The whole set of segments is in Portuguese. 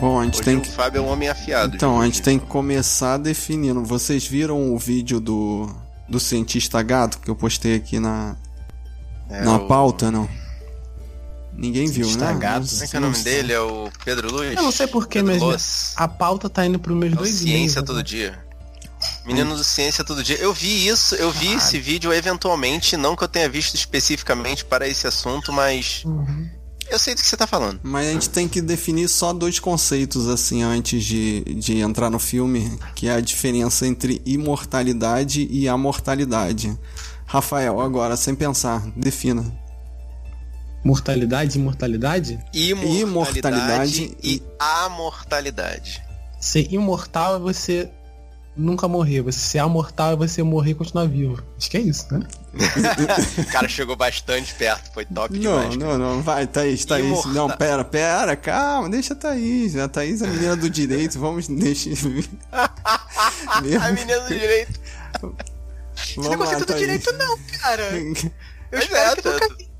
Bom, a gente Hoje tem o que. Fábio é um homem afiado. Então, a gente tem que começar definindo. Vocês viram o vídeo do, do cientista gato que eu postei aqui na, É, na o- pauta, não? Ninguém viu, Cientista né? gato? Como é que é o nome dele? É o Pedro Luiz? Eu não sei porquê, mas Loss. a pauta tá indo pros meus É o dois Ciência e-mails, Todo né? Dia. Menino do Ciência Todo Dia. Eu vi isso, eu vi esse vídeo eventualmente, não que eu tenha visto especificamente para esse assunto, mas Uhum. Eu sei do que você tá falando. Mas a gente tem que definir só dois conceitos assim antes de, de entrar no filme, que é a diferença entre imortalidade e amortalidade. Rafael, agora, sem pensar, defina. Mortalidade, imortalidade? Imortalidade, Imortalidade e e- amortalidade. Ser imortal é você nunca morrer. Você ser amortal é você morrer e continuar vivo. Acho que é isso, né? o cara chegou bastante perto, foi top Não, demais. cara. não, não, vai, Thaís, Thaís. Imortal- Não, pera, pera, calma, deixa a Thaís. A Thaís é a menina do direito, vamos deixar. A menina do direito. Esse Vamos negócio lá, é tudo Thaís. direito não, cara. Eu Pois espero é, que nunca vi.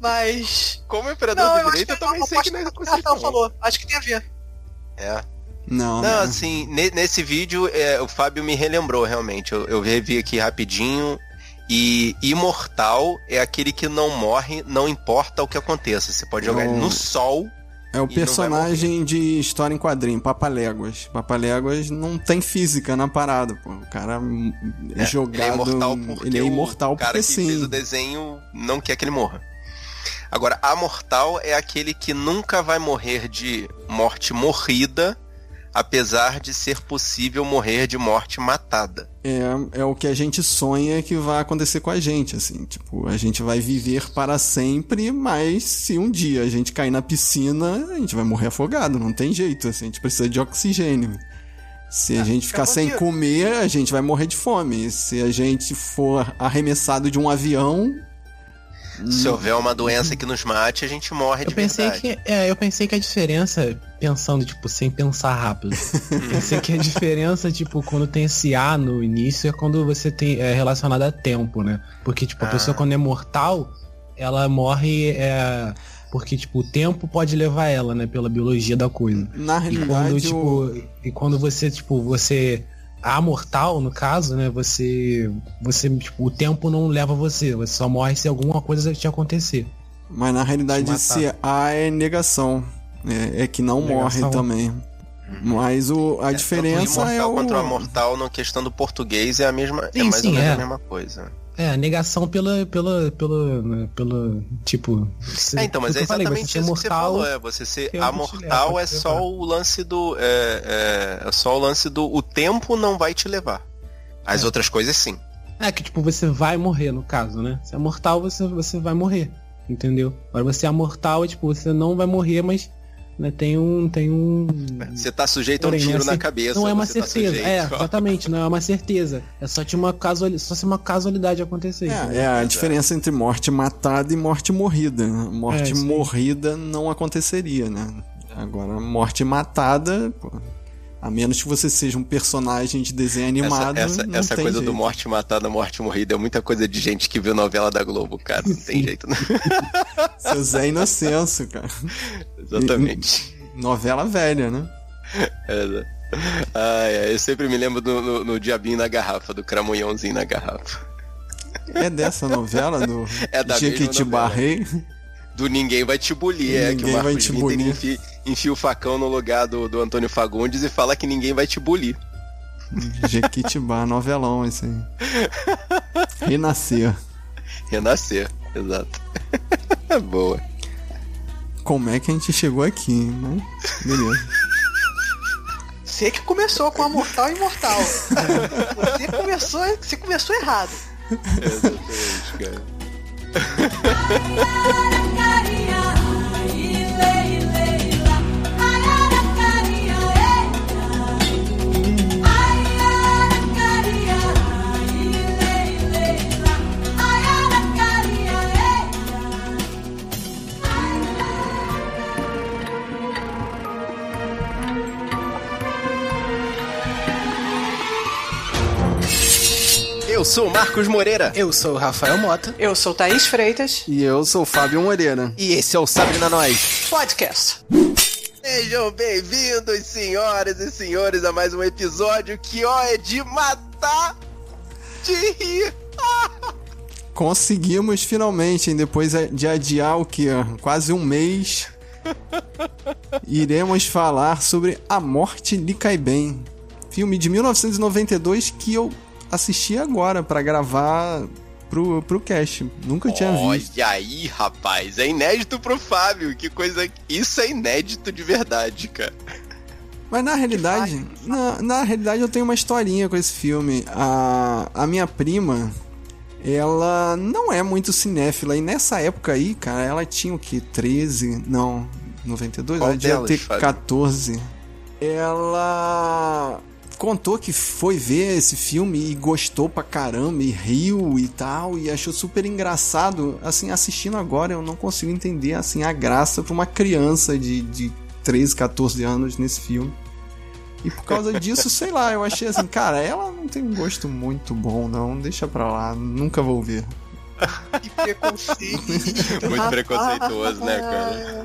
Mas. Como imperador Não, do eu acho direito, que eu também não, sei que não é conceito. falou. Acho que tem a ver. É. Não, Não, assim, ne- nesse vídeo é, o Fábio me relembrou realmente. Eu, eu revi aqui rapidinho. E imortal é aquele que não morre, não importa o que aconteça. Você pode jogar ele Não. no sol. É o personagem de história em quadrinho, Papaléguas. Papaléguas não tem física na parada, pô. O cara é, É, jogado. Ele é imortal porque, ele é imortal o cara porque que sim. fez o desenho não quer que ele morra. Agora, amortal é aquele que nunca vai morrer de morte morrida, apesar de ser possível morrer de morte matada. É, é o que a gente sonha que vai acontecer com a gente, assim. Tipo, a gente vai viver para sempre, mas se um dia a gente cair na piscina, a gente vai morrer afogado, não tem jeito, assim. A gente precisa de oxigênio. Se a gente ficar sem comer, a gente vai morrer de fome. Se a gente for arremessado de um avião, Se houver uma doença que nos mate, a gente morre de Eu pensei verdade. que. É, eu pensei que a diferença, pensando, tipo, sem pensar rápido. pensei que a diferença, tipo, quando tem esse A no início é quando você tem. É relacionado a tempo, né? Porque, tipo, a Ah. pessoa quando é mortal, ela morre. É, porque, tipo, o tempo pode levar ela, né? Pela biologia da coisa. na E realidade, quando, o- tipo, e quando você, tipo, você amortal, no caso, né, você você, tipo, o tempo não leva você, você só morre se alguma coisa te acontecer. mas na realidade esse A é negação. É, é que não Negação. morre também. Mas o, a É, diferença o é imortal o. quanto o amortal, na questão do português, é a mesma. é Sim, mais sim, ou menos é. a mesma coisa. É, negação pela pela pela né, pelo tipo, se- É, então, mas é eu falei, exatamente você isso ser que você mortal, falou. É, você ser amortal é só levar. o lance do. É, é, é só o lance do. O tempo não vai te levar. As É. outras coisas sim. É que tipo você vai morrer no caso, né? Se é mortal você você vai morrer, entendeu? Agora você é mortal, é tipo você não vai morrer, mas né, tem um tem um Você tá sujeito a um Porém, é tiro na cabeça. Não é uma tá certeza. sujeito é, exatamente, não é uma certeza. É só tinha uma casual, só se uma casualidade acontecer. É, é a diferença entre morte matada e morte morrida. né? Morte É, morrida não aconteceria, né? Agora, morte matada, pô, a menos que você seja um personagem de desenho animado. Essa, essa, essa coisa do jeito. morte matada, morte morrida é muita coisa de gente que viu novela da Globo, cara. Não tem jeito, né? Seu Zé Inocêncio, cara. Exatamente. Novela velha, né? É, Ai, ai, eu sempre me lembro do, no, no Diabinho na Garrafa, do Cramunhãozinho na Garrafa. É dessa novela do É da mesma Jequitibá novela. Rei. Do Ninguém Vai Te Bulir, é que o Ninguém vai Marcos te Winter. Enfia, o facão no lugar do, do Antônio Fagundes e fala que ninguém vai te bulir. Jequitibá, novelão esse aí. Renascer. Renascer, exato. Boa. Como é que a gente chegou aqui, né? Beleza. Você que começou com a mortal e imortal. Você começou, você começou errado. Exatamente, cara. Eu sou o Marcos Moreira. Eu sou o Rafael Mota. Eu sou Thaís Freitas. E eu sou o Fábio Moreira. E esse é o Sabrina Nós. Podcast. Sejam bem-vindos, senhoras e senhores, a mais um episódio que, ó, é de matar de rir. Conseguimos finalmente, hein, depois de adiar o que? Quase um mês. Iremos falar sobre A Morte lhe cai bem. Filme de 1992 que eu assisti agora para gravar pro, pro cast. Nunca tinha visto. Olha aí, rapaz. É inédito pro Fábio. Que coisa. Isso é inédito de verdade, cara. Mas na realidade, na, na realidade eu tenho uma historinha com esse filme. A, a minha prima, ela não é muito cinéfila. E nessa época aí, cara, ela tinha o que? 13? Não, 92? Qual ela devia delas, ter Fábio? 14. Ela contou que foi ver esse filme e gostou pra caramba e riu e tal e achou super engraçado. Assim, assistindo agora eu não consigo entender assim a graça pra uma criança de, de 13, 14 anos nesse filme. E por causa disso, sei lá, eu achei assim, cara, ela não tem um gosto muito bom, não, deixa pra lá, nunca vou ver. Que preconceito. Muito preconceituoso, né, cara?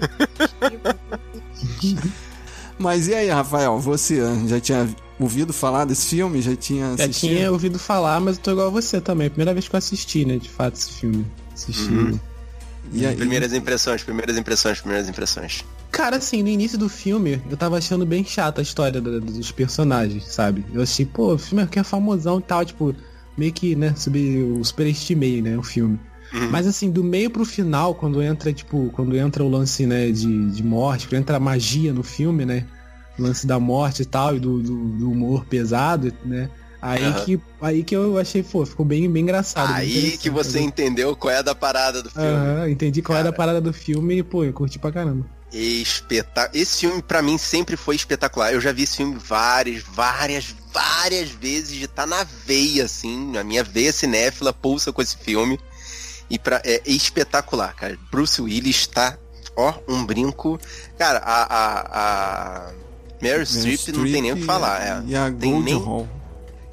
Mas e aí, Rafael, você já tinha ouvido falar desse filme? Já tinha Já assistido? tinha ouvido falar, mas eu tô igual a você também. Primeira vez que eu assisti, né, de fato, esse filme. Assisti. Uhum. E aí, Primeiras impressões, primeiras impressões, primeiras impressões. Cara, assim, no início do filme, eu tava achando bem chata a história da- dos personagens, sabe? Eu achei, pô, o filme aqui é famosão e tal, tipo, meio que, né, sub, eu superestimei, né, o filme. Uhum. Mas assim, do meio pro final, quando entra, tipo, quando entra o lance, né, de, de morte, quando entra a magia no filme, né? Lance da morte e tal, e do, do, do humor pesado, né? Aí, Aham. que, aí que eu achei, pô, ficou bem, bem engraçado. bem Aí interessante, que você né? entendeu qual é a da parada do filme. Aham, entendi qual a Cara. parada do filme e, pô, eu curti pra caramba. Espeta... Esse filme pra mim sempre foi espetacular. Eu já vi esse filme várias, várias, várias vezes de estar na veia, assim. A minha veia cinéfila pulsa com esse filme. E pra... é espetacular, cara. Bruce Willis tá, ó, um brinco. Cara, a, a, a Meryl Streep não tem nem o que falar. É. E a Tem Gold nem- Hall.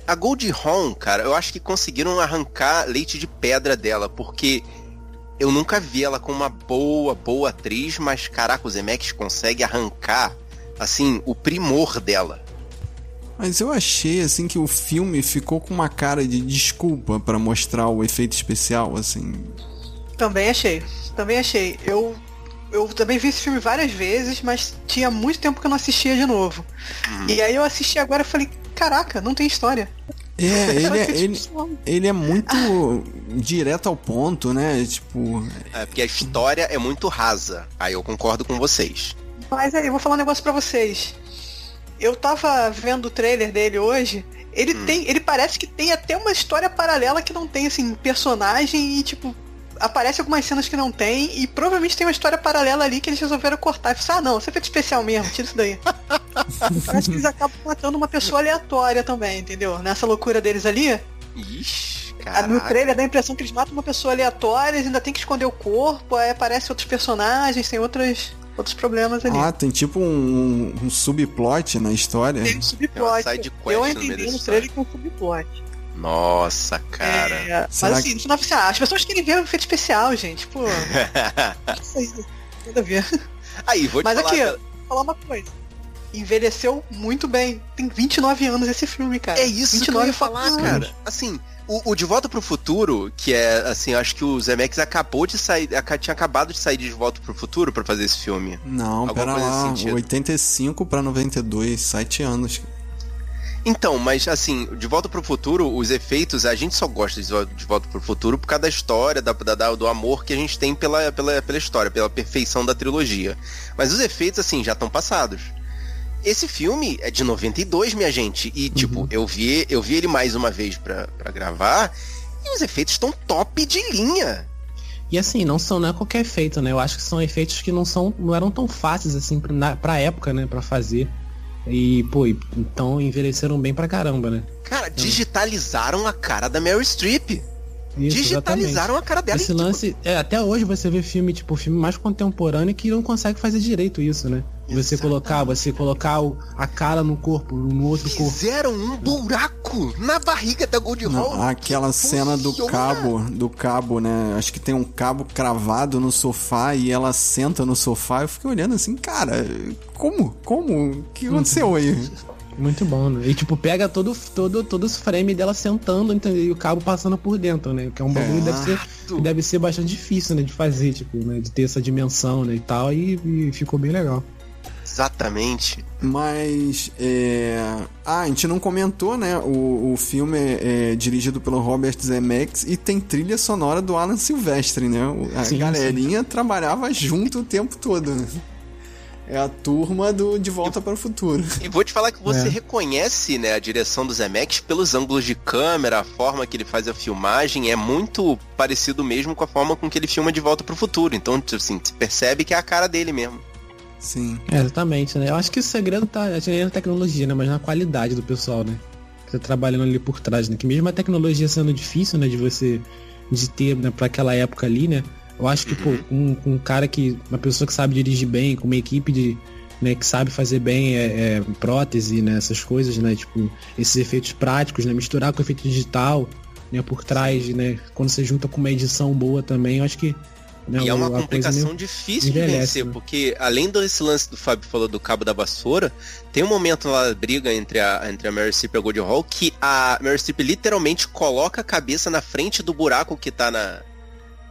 A Gold Hawn, cara, eu acho que conseguiram arrancar leite de pedra dela, porque eu nunca vi ela com uma boa, boa atriz, mas caraca, o Zemeckis consegue arrancar, assim, o primor dela. Mas eu achei assim que o filme ficou com uma cara de desculpa pra mostrar o efeito especial, assim. Também achei. Também achei. Eu, eu também vi esse filme várias vezes, mas tinha muito tempo que eu não assistia de novo. E aí eu assisti agora e falei, caraca, não tem história. É, ele é, ele, ele é muito direto ao ponto, né? Tipo, É, porque a história é muito rasa. Aí eu concordo com vocês. Mas aí, eu vou falar um negócio pra vocês. Eu tava vendo o trailer dele hoje. Ele Hum. tem. Ele parece que tem até uma história paralela que não tem, assim, personagem e, tipo, aparece algumas cenas que não tem. E provavelmente tem uma história paralela ali que eles resolveram cortar. Falei, ah não, isso é feito especial mesmo, tira isso daí. Parece que eles acabam matando uma pessoa aleatória também, entendeu? Nessa loucura deles ali. Ixi, Ah, No caraca. trailer dá a impressão que eles matam uma pessoa aleatória, eles ainda tem que esconder o corpo, aí aparecem outros personagens, tem outros, outros problemas ali. ah, tem tipo um, um subplot na história. Tem um subplot. quest Eu no entendi dessa no trailer que é um subplot. Nossa, cara. É, mas assim, no final assim, ah, as pessoas querem ver o efeito especial, gente. Pô, isso aí, nada a ver. Aí, vou te Mas falar. aqui, cara. vou falar uma coisa. Envelheceu muito bem. Tem 29 anos esse filme, cara. É isso que eu 29 ia falar, anos. cara. Assim, o, o De Volta pro Futuro, que é, assim, eu acho que o Zemeckis acabou de sair, tinha acabado de sair de De Volta pro Futuro pra fazer esse filme. Não, Alguma pera lá, sentido. 85 pra 92, 7 anos. Então, mas assim, De Volta pro Futuro, os efeitos, a gente só gosta de Vol- De Volta pro Futuro por causa da história, da, da- do amor que a gente tem pela, pela, pela história, pela perfeição da trilogia. Mas os efeitos, assim, já estão passados. Esse filme é de 92, minha gente. E, tipo, eu vi, eu vi ele mais uma vez pra, pra gravar. E os efeitos estão top de linha. E assim, não são não é qualquer efeito, né? Eu acho que são efeitos que não são não eram tão fáceis assim pra, na, pra época, né, Pra fazer. E, pô, então envelheceram bem pra caramba, né? Cara, digitalizaram a cara da Mary Streep. Isso, digitalizaram a cara dela. Esse e, tipo, lance, é, até hoje você vê filme, tipo, filme mais contemporâneo que não consegue fazer direito isso, né? Você colocar, você colocar o- a cara no corpo, no outro corpo. Fizeram um buraco na barriga da Gold Hall. aquela cena do cabo, do cabo, né? Acho que tem um cabo cravado no sofá e ela senta no sofá. Eu fiquei olhando assim, cara, como? Como? O que aconteceu aí? Muito bom, né? E tipo, pega todo, todo, todo os frame dela sentando, entendeu? E o cabo passando por dentro, né? Que é um bagulho que deve ser, que deve ser bastante difícil, né? De fazer, tipo, né? De ter essa dimensão, né? E tal. E, e ficou bem legal. Exatamente. Mas, é... Ah, a gente não comentou, né? O, o filme é, é dirigido pelo Robert Zemeckis e tem trilha sonora do Alan Silvestre, né? O- A Sim, galerinha trabalhava junto o tempo todo. né? É a turma do De Volta para o Futuro. E vou te falar que você É. reconhece, né, a direção do Zemeckis pelos ângulos de câmera, a forma que ele faz a filmagem é muito parecido mesmo com a forma com que ele filma De Volta pro Futuro. Então, tipo assim, você percebe que é a cara dele mesmo. Sim. É, exatamente, né? Eu acho que o segredo tá é na tecnologia, né? Mas na qualidade do pessoal, né? Que tá trabalhando ali por trás, né? Que mesmo a tecnologia sendo difícil, né? De você de ter, né, pra aquela época ali, né? Eu acho que, pô, um, um cara que. Uma pessoa que sabe dirigir bem, com uma equipe de. Né, que sabe fazer bem é, é, prótese, né? Essas coisas, né? Tipo, esses efeitos práticos, né? Misturar com efeito digital, né? Por trás, né? Quando você junta com uma edição boa também, eu acho que. Né, e é uma complicação difícil de vencer, né? porque além desse lance do Fábio falou do cabo da vassoura, tem um momento lá da briga entre a, entre a Mary Streep e a Gold Hall que a Mary Streep literalmente coloca a cabeça na frente do buraco que tá na,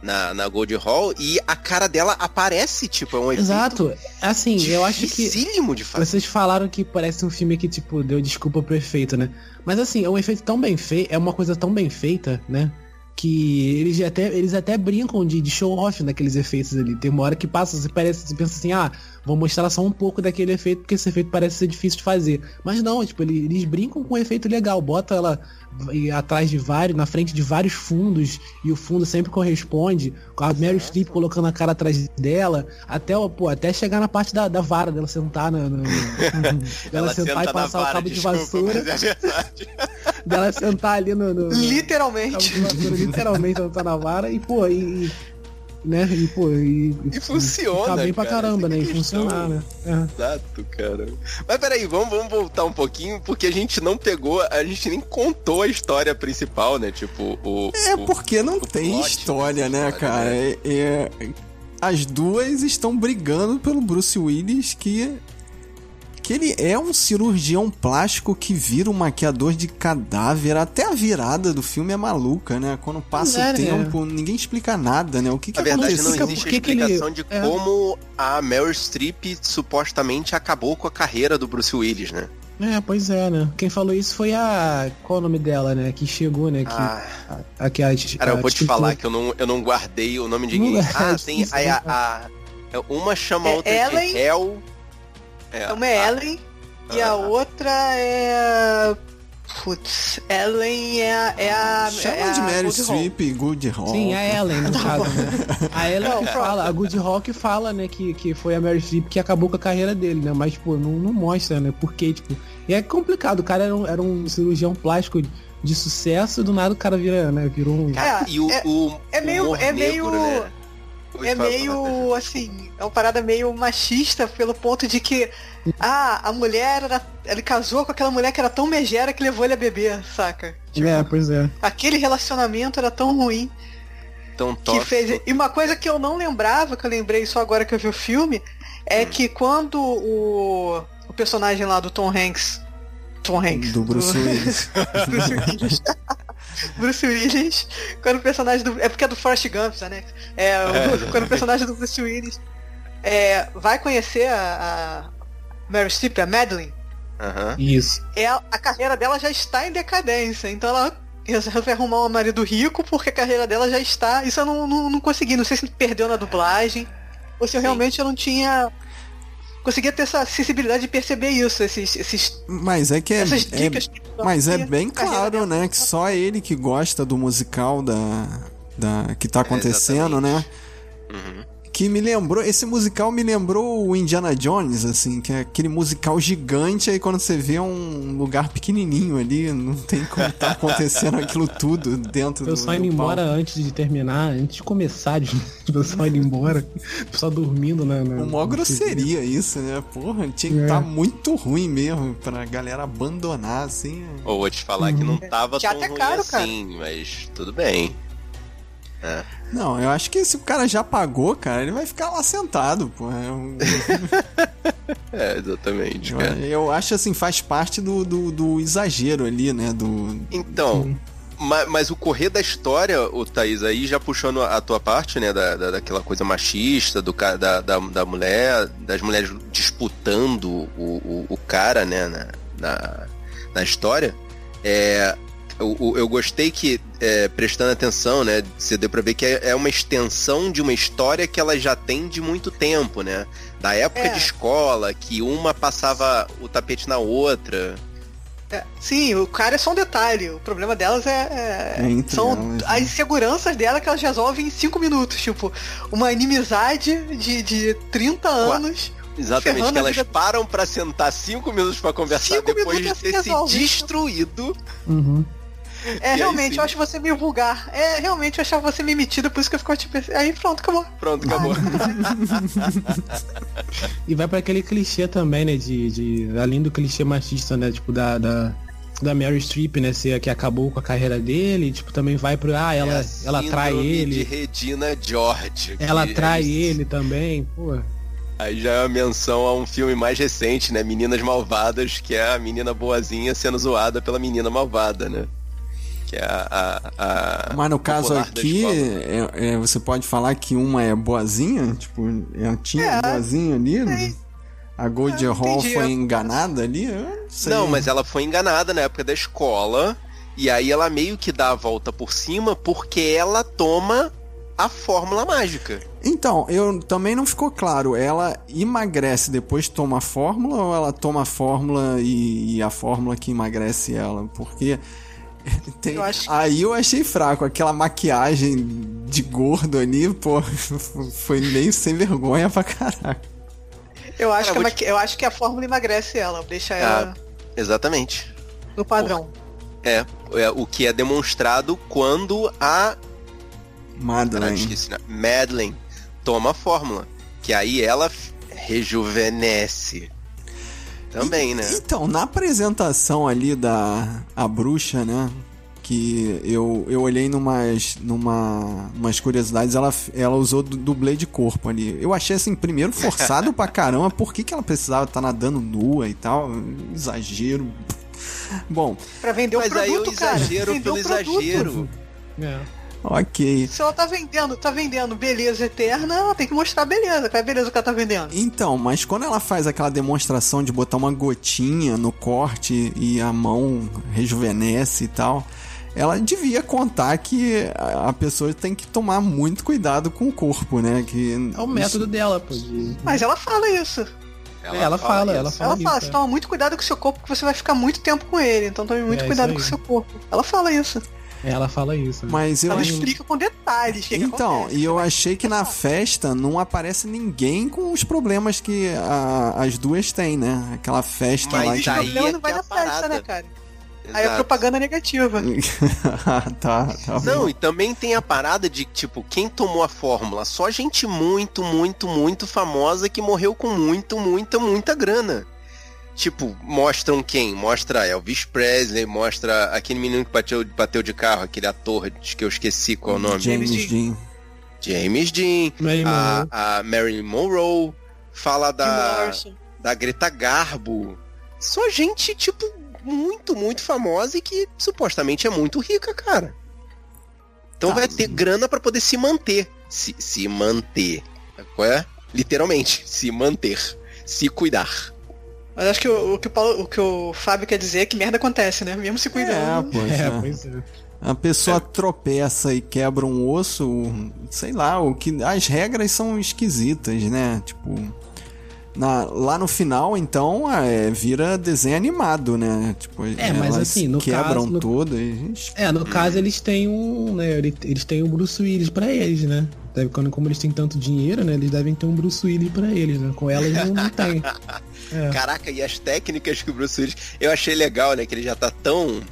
na, na Gold Hall e a cara dela aparece, tipo, é um efeito Exato. Assim, eu acho que. de fazer. Vocês falaram que parece um filme que, tipo, deu desculpa pro efeito, né? Mas assim, é um efeito tão bem feito, é uma coisa tão bem feita, né? Que eles até, eles até brincam de, de show off naqueles efeitos ali. Tem uma hora que passa, você parece, você pensa assim, ah, vou mostrar só um pouco daquele efeito, porque esse efeito parece ser difícil de fazer. Mas não, tipo, eles, brincam com um efeito legal, bota ela atrás de vários, na frente de vários fundos, e o fundo sempre corresponde, com a Mary Streep colocando a cara atrás dela, até, pô, até chegar na parte da, da vara dela sentar na, na- dela sentar senta e passar o vara, cabo de desculpa, vassoura, mas é. dela sentar ali no, no- Literalmente. literalmente ela tá na vara e, pô, e. e- né? E, pô, e. E funciona, Ficar bem pra cara, caramba, né? é E a questão. funcionar, né? É. Exato, cara. Mas peraí, vamos, vamos voltar um pouquinho, porque a gente não pegou, a gente nem contou a história principal, né? Tipo, o. É o- porque não o tem plot história, dessa né, história, cara? né? É- é- as duas estão brigando pelo Bruce Willis, que. Que ele é um cirurgião plástico que vira um maquiador de cadáver. Até a virada do filme é maluca, né? Quando passa É, o né? tempo, ninguém explica nada, né? O que, que Na verdade, aconteceu? não existe que ele- explicação de é. como a Meryl Streep supostamente acabou com a carreira do Bruce Willis, né? É, pois é, né? Quem falou isso foi a. Qual o nome dela, né? Que chegou, né? Que, Ah, a, que a, cara, eu a vou te falar que eu não, eu não guardei o nome de ninguém. é Ah, tem a, né? a, a- Uma chama a É outra Ellen? de Hell. É, Uma é Ellen e a Ah. outra é. Putz, Ellen é a. É a Chama é a de Mary. Streep e Good Hall. Sim, a Ellen, no caso, né? A Ellen Não, fala, a Good Rock fala, né, que, que foi a Mary Streep que acabou com a carreira dele, né? Mas, pô, não, não mostra, né? Porque, tipo. E é complicado, o cara era um, era um cirurgião plástico de sucesso, do nada o cara vira, né? Virou um. Cara, É, e o, é- o é meio- é negro, meio- né? É fala. meio assim, é uma parada meio machista pelo ponto de que ah, a mulher era, ele casou com aquela mulher que era tão megera que levou ele a beber, saca? Tipo, É, pois é. Aquele relacionamento era tão ruim Tão que tóxico. fez. E uma coisa que eu não lembrava, que eu lembrei só agora que eu vi o filme, é Hum. que quando o, o personagem lá do Tom Hanks. Tom Hanks. Do Bruce Willis. Bruce Willis. Quando o personagem do. É porque é do Forrest Gump, né? É, o- quando o personagem do Bruce Willis é, vai conhecer a, a Mary Streep, a Madeline, Aham. Isso. é, a carreira dela já está em decadência. Então ela resolve arrumar um marido rico porque a carreira dela já está. Isso eu não, não, não consegui. Não sei se perdeu na dublagem ou se eu realmente eu não tinha. Conseguia ter essa sensibilidade de perceber isso, esses, esses, Mas é que é, essas é- Mas é bem claro, né, que só ele que gosta do musical da, da que tá acontecendo, né? Uhum. Que me lembrou, esse musical me lembrou o Indiana Jones, assim, que é aquele musical gigante, aí quando você vê um lugar pequenininho ali, não tem como tá acontecendo aquilo tudo dentro O do pessoal do indo embora antes de terminar, antes de começar, de, o pessoal indo embora, pessoal dormindo na. na Uma grosseria isso, né? Porra, tinha que É. estar muito ruim mesmo pra galera abandonar, assim. Ou vou te falar que não tava Já tão até ruim caro, cara. assim, mas tudo bem. Não, eu acho que se o cara já pagou, cara, ele vai ficar lá sentado, porra. Eu, É, exatamente, eu, cara. eu acho assim, faz parte do, do, do exagero ali, né? Do. Então, ma- mas, o correr da história, o Thaís, aí já puxando a tua parte, né, da, da- daquela coisa machista, do, da, da, da mulher, das mulheres disputando o, o, o cara, né, na, na, na história, é, eu, eu- gostei que, é, prestando atenção, né, você deu pra ver que é, é uma extensão de uma história que ela já tem de muito tempo, né, da época É. de escola, que uma passava o tapete na outra, É, sim, o cara é só um detalhe. O problema delas é. é- É são elas, né? as inseguranças dela que elas resolvem em 5 minutos. Tipo, uma inimizade de, de 30 anos. Exatamente, ferrando que elas vida- param pra sentar cinco minutos pra conversar Cinco depois de ter se se resolve. destruído. Uhum. É, aí, realmente, eu acho você meio vulgar. É, realmente, eu achava você meio metida, por isso que eu ficava tipo. Aí pronto, acabou. Pronto, acabou. E vai pra aquele clichê também, né? De, de além do clichê machista, né? Tipo, da, da, da Mary Streep, né? Ser a que acabou com a carreira dele. Tipo, também vai pro. Ah, ela, É a ela trai ele. De Regina George. Ela trai aí- ele também. Pô. Aí já é uma menção a um filme mais recente, né? Meninas Malvadas, que é a menina boazinha sendo zoada pela menina malvada, né? Que é a. a, a Mas no caso aqui, é- é, você pode falar que uma é boazinha, tipo, ela tinha É. boazinha ali. A Gold É, Hall foi enganada ali? Eu não sei. Não, mas ela foi enganada na época da escola. E aí ela meio que dá a volta por cima porque ela toma a fórmula mágica. Então, eu também não ficou claro. Ela emagrece depois toma a fórmula ou ela toma a fórmula e, e a fórmula que emagrece ela? Porque tem- Eu acho- aí eu achei fraco aquela maquiagem de gordo ali, pô, foi meio sem vergonha pra caraca. Eu acho, Cara, que, a maqui- eu acho que a fórmula emagrece ela, deixa Ah, ela Exatamente. no padrão. É, é o que é demonstrado quando a esqueci, né? Madeline toma a fórmula. Que aí ela rejuvenesce. Também, né? Então, na apresentação ali da a bruxa, né? Que eu, eu olhei numas, numa, umas curiosidades, ela, ela usou du- dublê de corpo ali. Eu achei assim, primeiro, forçado pra caramba. Por que, que ela precisava estar nadando nua e tal? Exagero. Bom, Pra vender Mas o aí produto, o cara. exagero pelo o produto. exagero. É. ok. Se ela tá vendendo, tá vendendo beleza eterna, ela tem que mostrar a beleza. Qual é a beleza que ela tá vendendo? Então, mas quando ela faz aquela demonstração de botar uma gotinha no corte e a mão rejuvenesce e tal, ela devia contar que a pessoa tem que tomar muito cuidado com o corpo, né? Que É o método dela, pô. Mas ela fala isso. É, ela fala, ela isso. Fala ela fala, isso, você é. toma muito cuidado com o seu corpo, porque você vai ficar muito tempo com ele. Então tome muito É, cuidado com o seu corpo. Ela fala isso. Ela fala isso. né? Mas eu Ela acho... explica com detalhes o que, que Então, acontece. e eu achei que na festa não aparece ninguém com os problemas que a- as duas têm, né? Aquela festa Mas lá Mas que... aí o problema é não vai que é na a festa, parada. né, cara? Aí é Exato. propaganda negativa. Ah, tá, tá bom. Não, e também tem a parada de, tipo, quem tomou a fórmula? Só gente muito, muito, muito famosa que morreu com muito, muita, muita grana. Tipo, mostram quem? Mostra Elvis Presley, mostra aquele menino que bateu, bateu de carro, aquele ator de que eu esqueci qual é o nome. James James Dean. James Dean, Marilyn a, Monroe. a Marilyn Monroe, fala da, da Greta Garbo. Só gente, tipo, muito, muito famosa e que supostamente é muito rica, cara. Então Tá. vai ter grana pra poder se manter. Se, se manter. Qual é? Literalmente, se manter. Se cuidar. Mas acho que o, o que o Paulo- o que o Fábio quer dizer é que merda acontece, né? Mesmo se É, cuidando. poxa. É, pois é. A pessoa tropeça e quebra um osso, sei lá, o que as regras são esquisitas, né? Tipo, na- lá no final, então, é, vira desenho animado, né? Tipo, É, mas elas assim, no quebram caso- no- todas. gente. É, no caso eles têm um, né, ele- eles têm um Bruce Willis pra eles, né? Deve, quando, como eles têm tanto dinheiro, né? Eles devem ter um Bruce Willis pra eles, né? Com ela eles não, não tem. É. Caraca, e as técnicas que o Bruce Willis. Eu achei legal, né? Que ele já tá tão.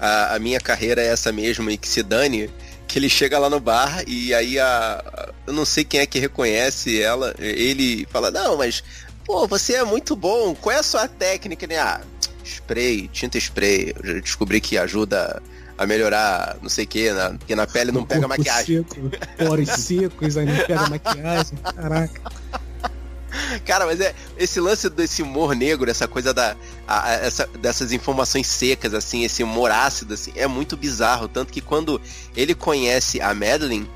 A, a minha carreira é essa mesmo e que se dane. Que ele chega lá no bar e aí a. Eu não sei quem é que reconhece ela. Ele fala, não, mas. Pô, você é muito bom. Qual é a sua técnica? Né? Ah, spray, tinta spray. Eu já descobri que ajuda a melhorar, não sei o que, na, porque na pele não pega maquiagem. Seco, poros secos, aí não pega maquiagem. Caraca. Cara, mas é esse lance desse humor negro, essa coisa da a, a, essa, dessas informações secas, assim, esse humor ácido, assim, é muito bizarro. Tanto que quando ele conhece a Madeline,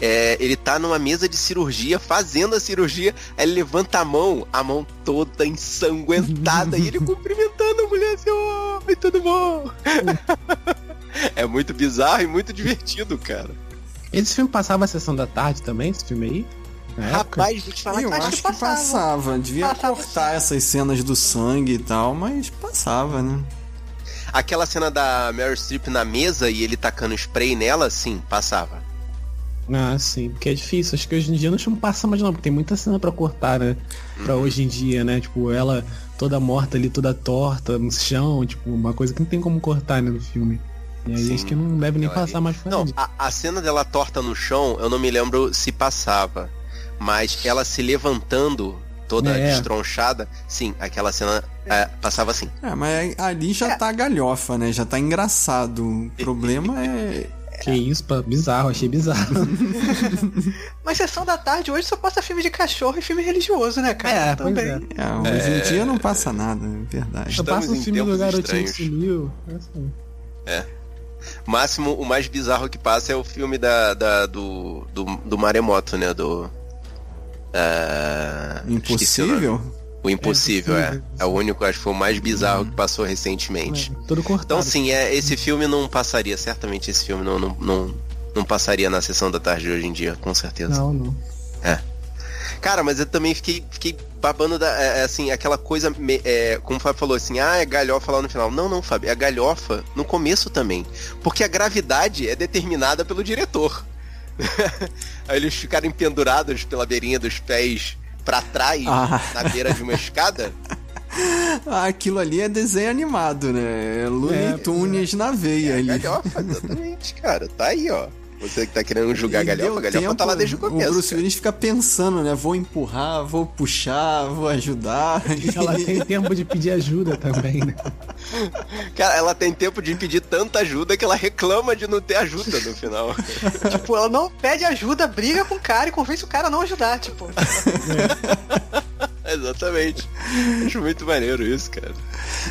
é, ele tá numa mesa de cirurgia, fazendo a cirurgia, aí ele levanta a mão, a mão toda ensanguentada, e ele cumprimentando a mulher assim, oi, tudo bom? é muito bizarro e muito divertido, cara. Esse filme passava a sessão da tarde também, esse filme aí? Rapaz, vou te falar eu que acho acho que passava. passava. Devia Passava cortar sim. essas cenas do sangue e tal, mas passava, né? Aquela cena da Meryl Streep na mesa e ele tacando spray nela, sim, passava. Ah, sim, porque é difícil. Acho que hoje em dia não passa mais não, porque tem muita cena pra cortar, né? Pra hoje em dia, né? Tipo, ela toda morta ali, toda torta no chão, tipo, uma coisa que não tem como cortar, né, no filme. E aí Sim. acho que não deve nem passar ali- mais pra Não, a, a cena dela torta no chão, eu não me lembro se passava. Mas ela se levantando, toda É. destronchada, sim, aquela cena é, passava assim. É, mas ali já É. tá galhofa, né? Já tá engraçado. O problema é. Que isso, pá, bizarro, achei bizarro. Mas sessão da tarde hoje só passa filme de cachorro e filme religioso, né, cara? É, pois Também. é. é hoje em dia não passa nada, é verdade. Estamos passo o em filme do garotinho que sumiu. é assim. Máximo, o mais bizarro que passa é o filme da, da- do, do, do Maremoto, né? Do. É, nome. Impossível? O Impossível, É, é. É o único, acho que foi o mais bizarro que passou recentemente. É, todo cortado. Então, sim, é, esse filme não passaria, certamente esse filme não, não, não, não passaria na sessão da tarde de hoje em dia, com certeza. Não, não. Cara, mas eu também fiquei, fiquei babando da, é, é, assim, aquela coisa, me- é, como o Fábio falou assim, ah, é galhofa lá no final. Não, não, Fábio, é galhofa no começo também. Porque a gravidade é determinada pelo diretor. Aí eles ficarem pendurados pela beirinha dos pés pra trás, Ah. na beira de uma escada. Ah, aquilo ali é desenho animado, né? É Looney É, Tunes na veia É ali. galhofa, exatamente, cara. Tá aí, ó. Você que tá querendo julgar E galhofa, deu galhofa tá lá desde o começo. O Bruce cara. Willis fica pensando, né? Vou empurrar, vou puxar, vou ajudar. Ela tem tempo de pedir ajuda também, né? Cara, ela tem tempo de pedir tanta ajuda que ela reclama de não ter ajuda no final. Tipo, ela não pede ajuda, briga com o cara e convence o cara a não ajudar, tipo. Exatamente. Acho muito maneiro isso, cara.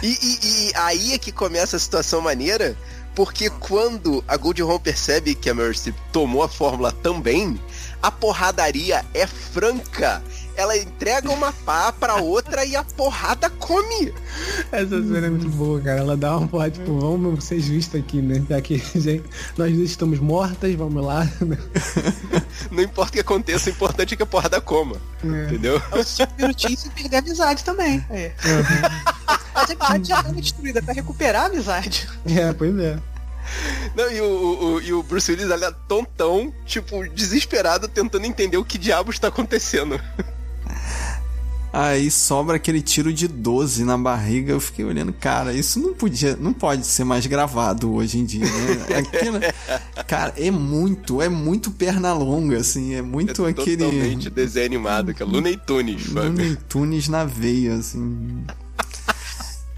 E, e- e aí é que começa a situação maneira, porque quando a Gold Home percebe que a Streep tomou a fórmula também, a porradaria é franca. Ela entrega uma pá pra outra e a porrada come. Essa cena é muito boa, cara. Ela dá uma porra, tipo, vamos ser justos aqui, né? Já que gente, nós estamos mortas, vamos lá. Não importa o que aconteça, o importante é que a porrada coma. É. Entendeu? É os cinco minutinhos sem perder a amizade também. É. Mas a amizade já estava destruída pra recuperar a amizade. É, pois é. Não, e o, o- o- e o Bruce Willis, ele é tontão, tipo, desesperado, tentando entender o que diabos tá acontecendo. Aí sobra aquele tiro de 12 na barriga. Eu fiquei olhando, cara, isso não podia, não pode ser mais gravado hoje em dia, né? Aquilo, cara, é muito, é muito perna longa, assim, é muito é aquele totalmente desenho animado, que é Looney Tunes. Looney Tunes na veia, assim.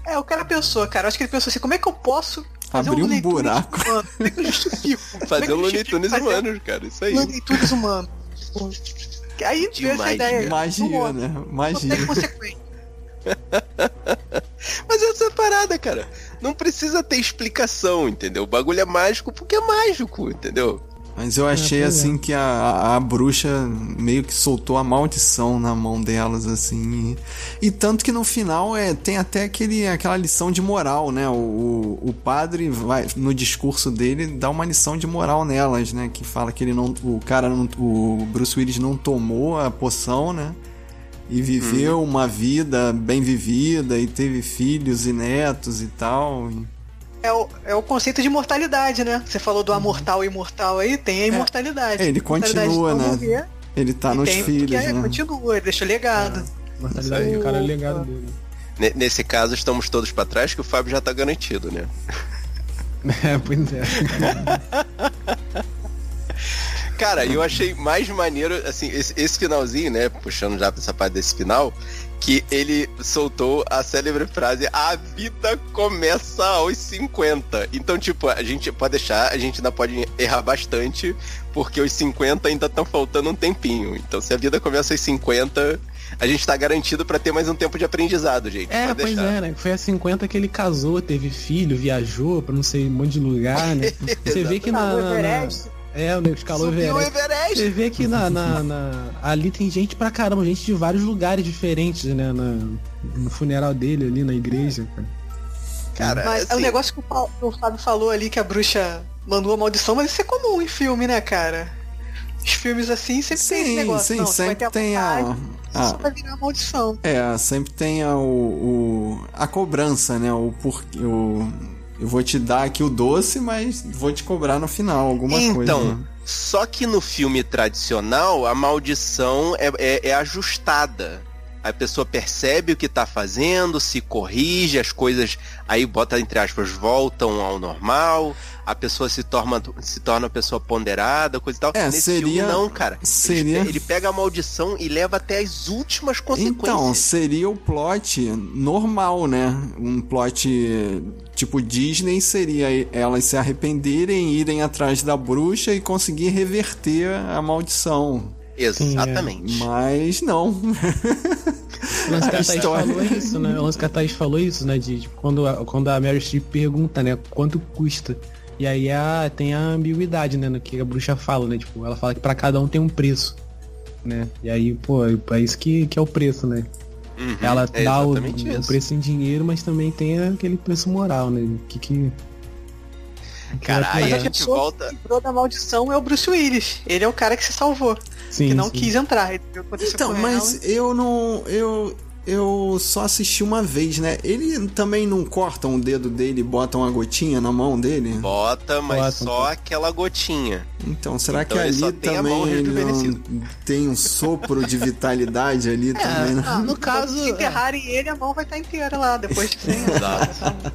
É, o cara pensou, cara. Eu acho que ele pensou assim, como é que eu posso fazer Abrir um Tunes buraco. humano? Como é que eu justifico? Como é Fazer eu um Looney Tunes humanos, cara, isso aí. Looney Tunes humano. Aí veio essa ideia. Magia, Vamos né? Não Magia. tem consequência. Mas essa é a parada, cara. Não precisa ter explicação, entendeu? O bagulho é mágico porque é mágico, entendeu? Mas eu achei pois é. assim que a, a, a bruxa meio que soltou a maldição na mão delas, assim. E, e tanto que no final é, tem até aquele, aquela lição de moral, né? O, o, o padre vai, no discurso dele, dá uma lição de moral nelas, né? Que fala que ele não. O cara, não, o Bruce Willis não tomou a poção, né? E viveu uma vida bem vivida e teve filhos e netos e tal. É o, é o conceito de mortalidade, né? Você falou do amortal e imortal aí, tem a imortalidade. É, ele Imortalidade continua, né? morrer, Ele tá nos tem filhos, é, né? continua, ele deixa legado. Mortalidade Isso do aí. cara é o legado dele. Ne- Nesse caso, estamos todos pra trás, que o Fábio já tá garantido, né? É, pois é. Cara, eu achei mais maneiro, assim, esse, esse finalzinho, né? Puxando já pra essa parte desse final, que ele soltou a célebre frase: A vida começa aos 50. Então, tipo, a gente pode deixar, a gente ainda pode errar bastante, porque os 50 ainda estão faltando um tempinho. Então, se a vida começa aos 50, a gente tá garantido pra ter mais um tempo de aprendizado, gente. É, pode pois deixar. é, né? Foi a 50 que ele casou, teve filho, viajou pra não sei um monte de lugar, né? Você vê que na. Na-. É, o escalou o Subiu o Everest. Everest. Você vê que na, na- na- ali tem gente pra caramba, gente de vários lugares diferentes, né? na- no funeral dele ali na igreja, cara. Cara, Mas é o assim, negócio que o, Fábio falou ali, que a bruxa mandou a maldição, mas isso é comum em filme, né, cara? Os filmes assim sempre tem esse Sim, negócio. sim, não, sempre tem a. vontade, a- Só vai virar maldição. É, sempre tem a, o, o- a cobrança, né? O porquê. O, eu vou te dar aqui o doce, mas vou te cobrar no final, alguma coisa. Então, né? só que no filme tradicional, a maldição é, é- é ajustada. A pessoa percebe o que tá fazendo, se corrige, as coisas aí bota entre aspas voltam ao normal, a pessoa se torna se torna uma pessoa ponderada, coisa e tal. É, Nesse seria- filme não, cara. Ele- seria- Ele, pega a maldição e leva até as últimas Então, consequências. seria o plot normal, né? Um plot tipo Disney seria elas se arrependerem, irem atrás da bruxa e conseguir reverter a maldição. Exatamente. Mas não. O lance história. falou é isso, né? O lance Thaís falou isso, né? De, tipo, quando, a, quando a Mary Streep pergunta, né? Quanto custa? E aí a, tem a ambiguidade, né? No que a bruxa fala, né? Tipo, ela fala que pra cada um tem um preço, né? E aí, pô, é isso que, que é o preço, né? Uhum, Ela é dá o, o preço em dinheiro, mas também tem aquele preço moral, né? O que que... Cara, vai aí a gente pessoa volta. que livrou da maldição é o Bruce Willis. Ele é o cara que se salvou, Sim, que não sim. quis entrar. Então, mas ela. eu não. Eu. Eu só assisti uma vez, né? Ele também não cortam o dedo dele e botam uma gotinha na mão dele? Bota, mas Bota, só bota. aquela gotinha. Então, será Então que ele só ali tem a mão também ele não tem um sopro de vitalidade ali também, né? Ah, no caso, Se enterrarem ele, a mão vai estar inteira lá, depois de 100 anos. Exato.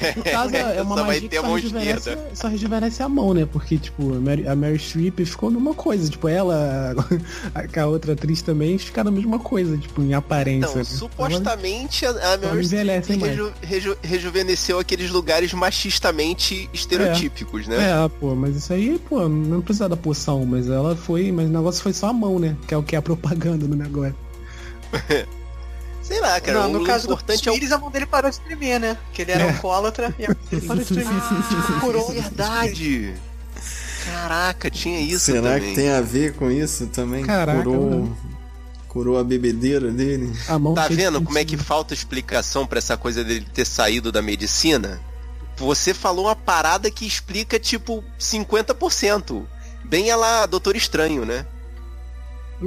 É. No caso, é uma Só vai magia ter que a só mão rejuvenesce, esquerda. só rejuvenesce a mão, né? Porque, tipo, a Mary, a Mary Streep ficou numa coisa. Tipo, ela, a, a outra atriz também ficaram a mesma coisa, tipo, em aparência. Então, né? Supostamente a, a Meryl Streep reju, reju- rejuvenesceu aqueles lugares machistamente estereotípicos, né? É, pô, mas isso aí, pô, não precisa da poção, mas ela foi, mas o negócio foi só a mão, né? Que é o que é a propaganda do negócio. Sei lá, cara. não, o no caso do importante Bruce é o a mão dele parou de tremer, né? Porque ele era É. alcoólatra e a mão dele parou de tremer. Ah, Curou. verdade. Caraca, tinha isso Será também. que tem a ver com isso também? Caraca, curou, mano. Curou a bebedeira dele? A mão Tá vendo como é que falta explicação pra essa coisa dele ter saído da medicina? Você falou uma parada que explica tipo 50%. Bem a lá, Doutor Estranho, né?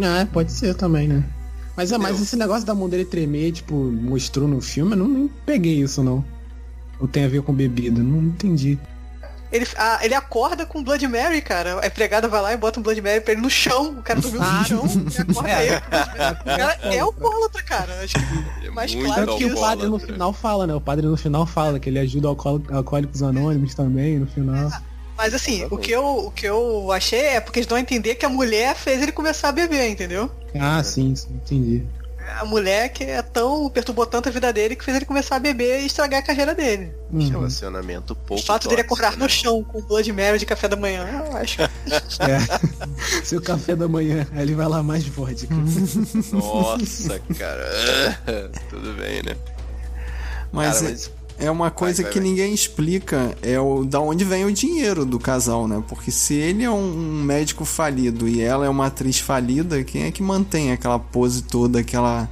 É, pode ser também, né? Mas é mais esse negócio da mão dele tremer, tipo, mostrou no filme, eu não nem peguei isso, não. Ou tem a ver com bebida, não entendi. Ele, ah, ele acorda com Blood Mary, cara. A empregada vai lá e bota um Blood Mary pra ele no chão. O cara dormiu Ah, no chão e acorda É. ele. O cara é alcoólatra, cara. Acho que É mais muito claro que que o padre no alcoólatra. final fala, né? O padre no final fala que ele ajuda alcoó- alcoólicos anônimos também, no final. Mas assim, o que, eu, o que eu achei é porque eles dão a entender que a mulher fez ele começar a beber, entendeu? Ah, sim, sim, entendi. A mulher que é tão. perturbou tanto a vida dele que fez ele começar a beber e estragar a carreira dele. Uhum. Relacionamento O pouco. fato dele tóxico, acordar né? no chão com Blood Mary de café da manhã, eu acho. É. Seu café da manhã, aí ele vai lá mais vodka. Nossa, cara. Tudo bem, né? Mas, Cara, é- mas é uma coisa vai, que vai. ninguém explica, é o da onde vem o dinheiro do casal, né? Porque se ele é um médico falido e ela é uma atriz falida, quem é que mantém aquela pose toda, aquela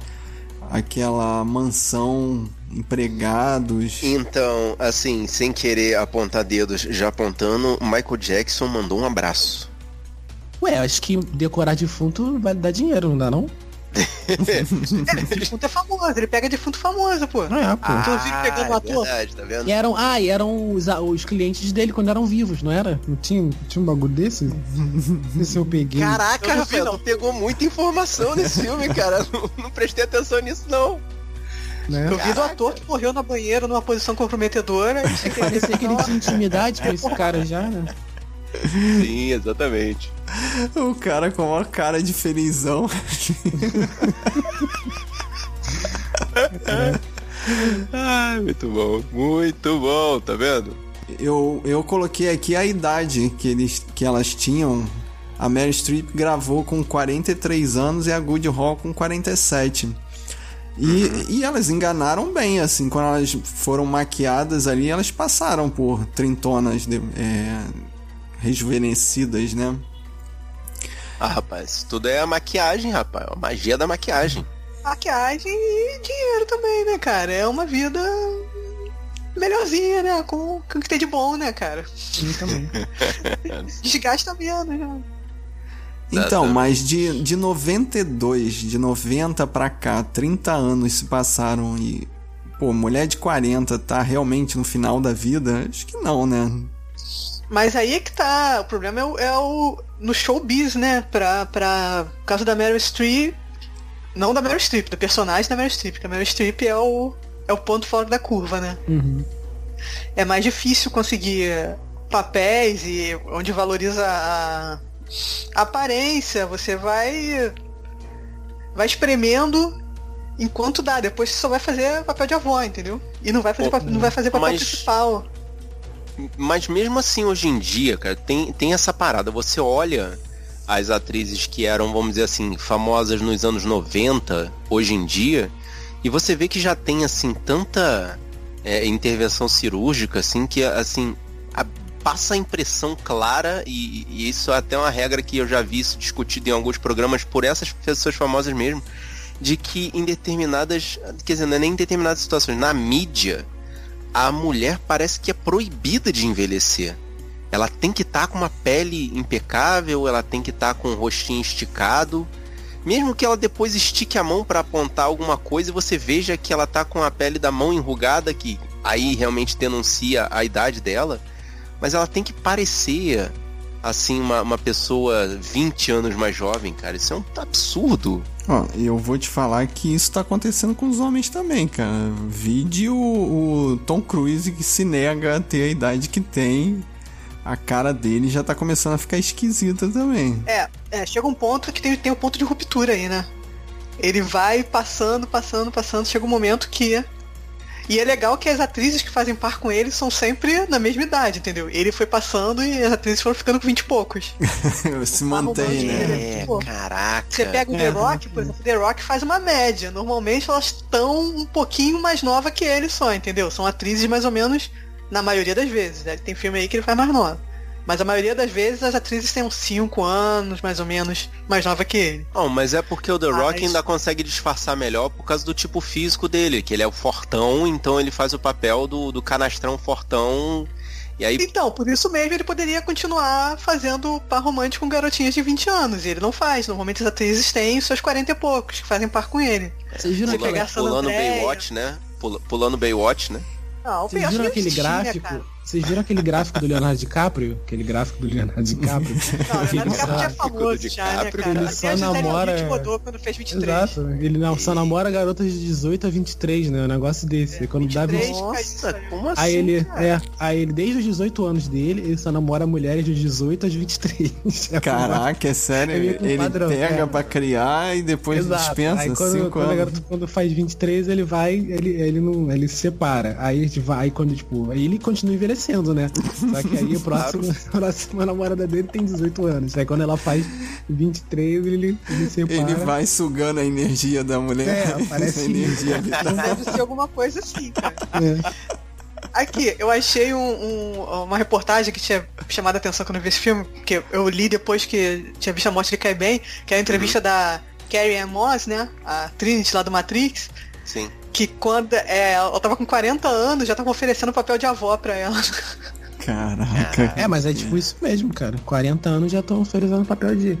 aquela mansão, empregados? Então, assim, sem querer apontar dedos, já apontando, o Michael Jackson mandou um abraço. Ué, acho que decorar defunto vai dar dinheiro, não dá não? É, defunto é famoso, ele pega defunto famoso, pô. É, pô. Inclusive, pegando um é ator. verdade, tá vendo? E eram, ah, e eram os, os clientes dele quando eram vivos, não era? Não tinha, tinha um bagulho desse? Não sei se eu peguei. Caraca, Eu vi, não. tu pegou muita informação nesse filme, cara. Não, não prestei atenção nisso, não. né? Eu vi do ator que morreu na banheira numa posição comprometedora. Parecia que ele tinha intimidade com esse cara já, né? Sim, exatamente. O cara com uma cara de felizão. Ai, muito bom, muito bom, tá vendo? Eu, eu coloquei aqui a idade que, eles, que elas tinham. A Mary Streep gravou com 43 anos e a Good Hall com 47. E, e elas enganaram bem, assim, quando elas foram maquiadas ali, elas passaram por trintonas de- é, rejuvenescidas, né? Ah, rapaz, tudo é a maquiagem, rapaz. A magia da maquiagem. Maquiagem e dinheiro também, né, cara? É uma vida melhorzinha, né? Com, com o que tem de bom, né, cara? Sim, também. Desgasta menos, né? Então, mas de, de 92, de 90 pra cá, 30 anos se passaram e. Pô, mulher de 40 tá realmente no final da vida? Acho que não, né? Mas aí é que tá. O problema é o, é o no showbiz, né? Pra, pra por causa da Meryl Streep. Não da Meryl Streep, do personagem da Meryl Streep. Que a Meryl Streep é o, é o ponto fora da curva, né? Uhum. É mais difícil conseguir papéis e onde valoriza a, a aparência. Você vai. Vai espremendo enquanto dá. Depois você só vai fazer papel de avó, entendeu? E não vai fazer, Pô, pa- não vai fazer papel mas- principal. Mas mesmo assim, hoje em dia, cara, tem, tem essa parada. Você olha as atrizes que eram, vamos dizer assim, famosas nos anos 90, hoje em dia, e você vê que já tem, assim, tanta é, intervenção cirúrgica, assim, que, assim, a- passa a impressão clara, e, e isso é até uma regra que eu já vi isso discutido em alguns programas por essas pessoas famosas mesmo, de que em determinadas, quer dizer, não é nem em determinadas situações, na mídia, a mulher parece que é proibida de envelhecer. Ela tem que estar com uma pele impecável, ela tem que estar com o rostinho esticado. Mesmo que ela depois estique a mão para apontar alguma coisa e você veja que ela tá com a pele da mão enrugada, que aí realmente denuncia a idade dela, mas ela tem que parecer assim uma, uma pessoa 20 anos mais jovem, cara. Isso é um absurdo. Ó, eu vou te falar que isso tá acontecendo com os homens também, cara. Vide o, o Tom Cruise que se nega a ter a idade que tem. A cara dele já tá começando a ficar esquisita também. É, é, chega um ponto que tem, tem um ponto de ruptura aí, né? Ele vai passando, passando, passando, chega um momento que. E é legal que as atrizes que fazem par com ele são sempre na mesma idade, entendeu? Ele foi passando e as atrizes foram ficando com 20 e poucos. se mantém, né? É, Pô, caraca. Você pega o The É. Rock, por exemplo, o The Rock faz uma média. Normalmente elas estão um pouquinho mais nova que ele só, entendeu? São atrizes mais ou menos, na maioria das vezes. Né? Tem filme aí que ele faz mais nova. Mas a maioria das vezes as atrizes têm uns 5 anos, mais ou menos, mais nova que ele. Não, mas é porque o The Ah, Rock isso. ainda consegue disfarçar melhor por causa do tipo físico dele, que ele é o fortão, então ele faz o papel do, do canastrão fortão. E aí, Então, por isso mesmo ele poderia continuar fazendo par romântico com garotinhas de 20 anos. E ele não faz. Normalmente as atrizes têm seus 40 e poucos que fazem par com ele. Vocês viram aquele, pulando Andreas. Baywatch, né? Pula- Pulando Baywatch, né? Não, vocês eu acho viram que aquele gráfico? cara. Vocês viram aquele gráfico do Leonardo DiCaprio? Aquele gráfico do Leonardo DiCaprio? Não, o Ele Leonardo DiCaprio já é só- famoso já, né, cara? ele só Gisele namora- Bündchen rodou quando fez 23. Exato. Ele não, só namora garotas de 18 a 23, né? Um negócio desse. Quando dá 23, 20... cara, isso aí. como assim? Aí ele, cara? é, aí ele, desde os 18 anos dele, ele só namora mulheres de 18 a 23. É Caraca, é sério? É meio que um ele padrão, pega é. pra criar e depois Exato. dispensa Aí quando, quando, a anos. garota, quando faz 23, ele vai, ele, ele não, ele se separa. Aí a gente vai, aí quando, tipo, aí ele continua envelhecendo, né? Só que aí o próximo, a próxima namorada dele tem 18 anos. Aí quando ela faz 23, ele, ele separa. Ele vai sugando a energia da mulher. É, parece energia vital. Deve ser alguma coisa assim, cara. É. Aqui, eu achei um- um- uma reportagem que tinha chamado a atenção quando eu vi esse filme, que eu li depois que tinha visto a morte de Kai Ben, que é a entrevista da Carrie Ann Moss, né? A Trinity lá do Matrix, Sim. Que quando é, ela tava com 40 anos, já tava oferecendo papel de avó pra ela. Caraca. É, mas é tipo isso mesmo, cara. 40 anos já estão oferecendo papel de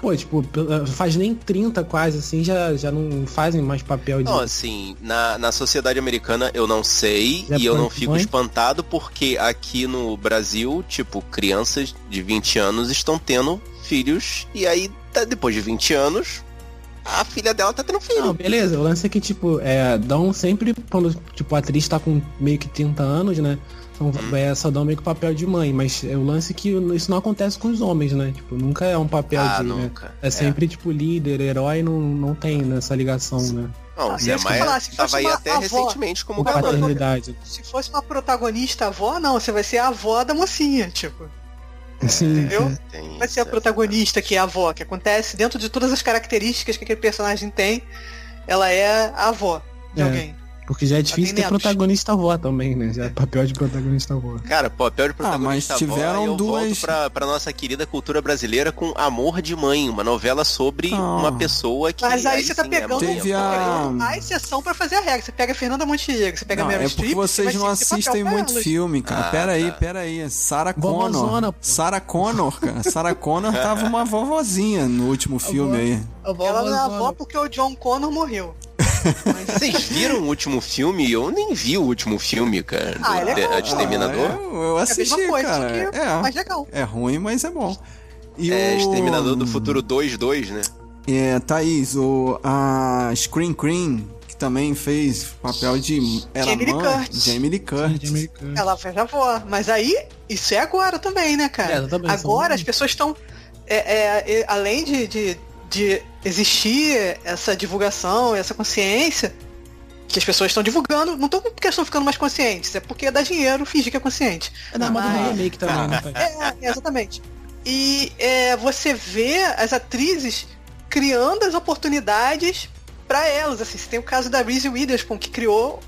pô, tipo, faz nem 30 quase, assim, já, já não fazem mais papel de. Não, assim, na, na sociedade americana eu não sei Já e eu não fico põe? espantado porque aqui no Brasil, tipo, crianças de 20 anos estão tendo filhos e aí, tá- depois de 20 anos, a filha dela tá tendo filho. Não, beleza, o lance é que, tipo, é, dão sempre, quando, tipo, a atriz tá com meio que 30 anos, né? Então, Hum. é, só dão meio que o papel de mãe, mas é o lance é que isso não acontece com os homens, né? Tipo, nunca é um papel ah, de. né? nunca. É sempre, tipo, líder, herói, não, não tem nessa ligação, né? Não, Ah, Zé Maia falar, se tava aí até avó, recentemente como. Paternidade. Se fosse uma protagonista avó, não, você vai ser a avó da mocinha, tipo. Sim. Entendeu? Tem Vai ser a é. protagonista que é a avó, que acontece dentro de todas as características que aquele personagem tem, ela é a avó de É. alguém. Porque já é difícil ter protagonista avó também, né? Já é papel de protagonista avó. Cara, papel de protagonista mas tiveram avó, aí eu duas- volto pra, pra nossa querida cultura brasileira com Amor de Mãe, uma novela sobre Ah. uma pessoa que Mas aí você tá sim, pegando, é mãe, Teve é a- a exceção pra fazer a regra. Você pega Fernanda Montenegro, você pega a Não, Meryl é porque Streep, vocês não assistem muito elas. filme, cara. Ah, pera aí, tá. pera aí. Sarah Connor. Pô. Sarah Connor, cara. Sarah Connor tava uma vovozinha no último filme aí. Ela não é avó porque o John Connor morreu. Vocês viram o último filme? Eu nem vi o último filme, cara. Ah, é do, legal. de Exterminador. Ah, eu, eu É a assisti, mesma coisa, cara. só que É, mais legal. é ruim, mas é bom. E É, o... Exterminador do Futuro 2-2, né? É, Thaís, o, a Screen Queen, que também fez papel de... Era Jamie Lee Curtis. Jamie Lee Curtis. Ela fez a avó. Mas aí, isso é agora também, né, cara? É, exatamente, agora são- as pessoas estão. é, é, é, além de, de, de existir essa divulgação, essa consciência, que as pessoas estão divulgando, não estão porque estão ficando mais conscientes, é porque dá dinheiro fingir que é consciente. É da moda do remake também, né? É, exatamente. E é, você vê as atrizes criando as oportunidades pra elas. Assim, você tem o caso da Reese Witherspoon, que criou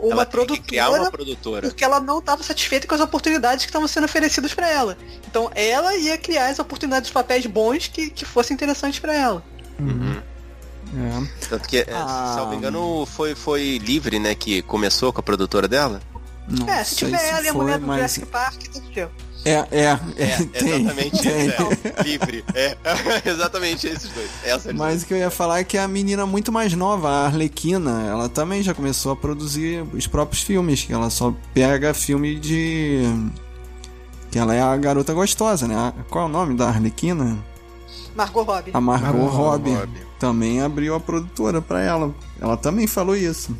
uma Ela tem que criar produtora uma produtora. porque ela não estava satisfeita com as oportunidades que estavam sendo oferecidas pra ela. Então ela ia criar as oportunidades de papéis bons que, que fossem interessantes pra ela. Uhum. É. Tanto que, é, Ah. se não me engano, foi, foi Livre, né, que começou com a produtora dela. Não é, se tiver ela e a mulher do mas- Jurassic Park, ter. É, é, é, É, tem, exatamente tem. isso. É. Livre. É. exatamente esses dois. Essa Mas o que eu ia falar é que a menina muito mais nova, a Arlequina, ela também já começou a produzir os próprios filmes, que ela só pega filme de. Que ela é a garota gostosa, né? Qual é o nome da Arlequina? Margot Robbie. A Margot, Margot Robbie. Robbie. Também abriu a produtora pra ela. Ela também falou isso.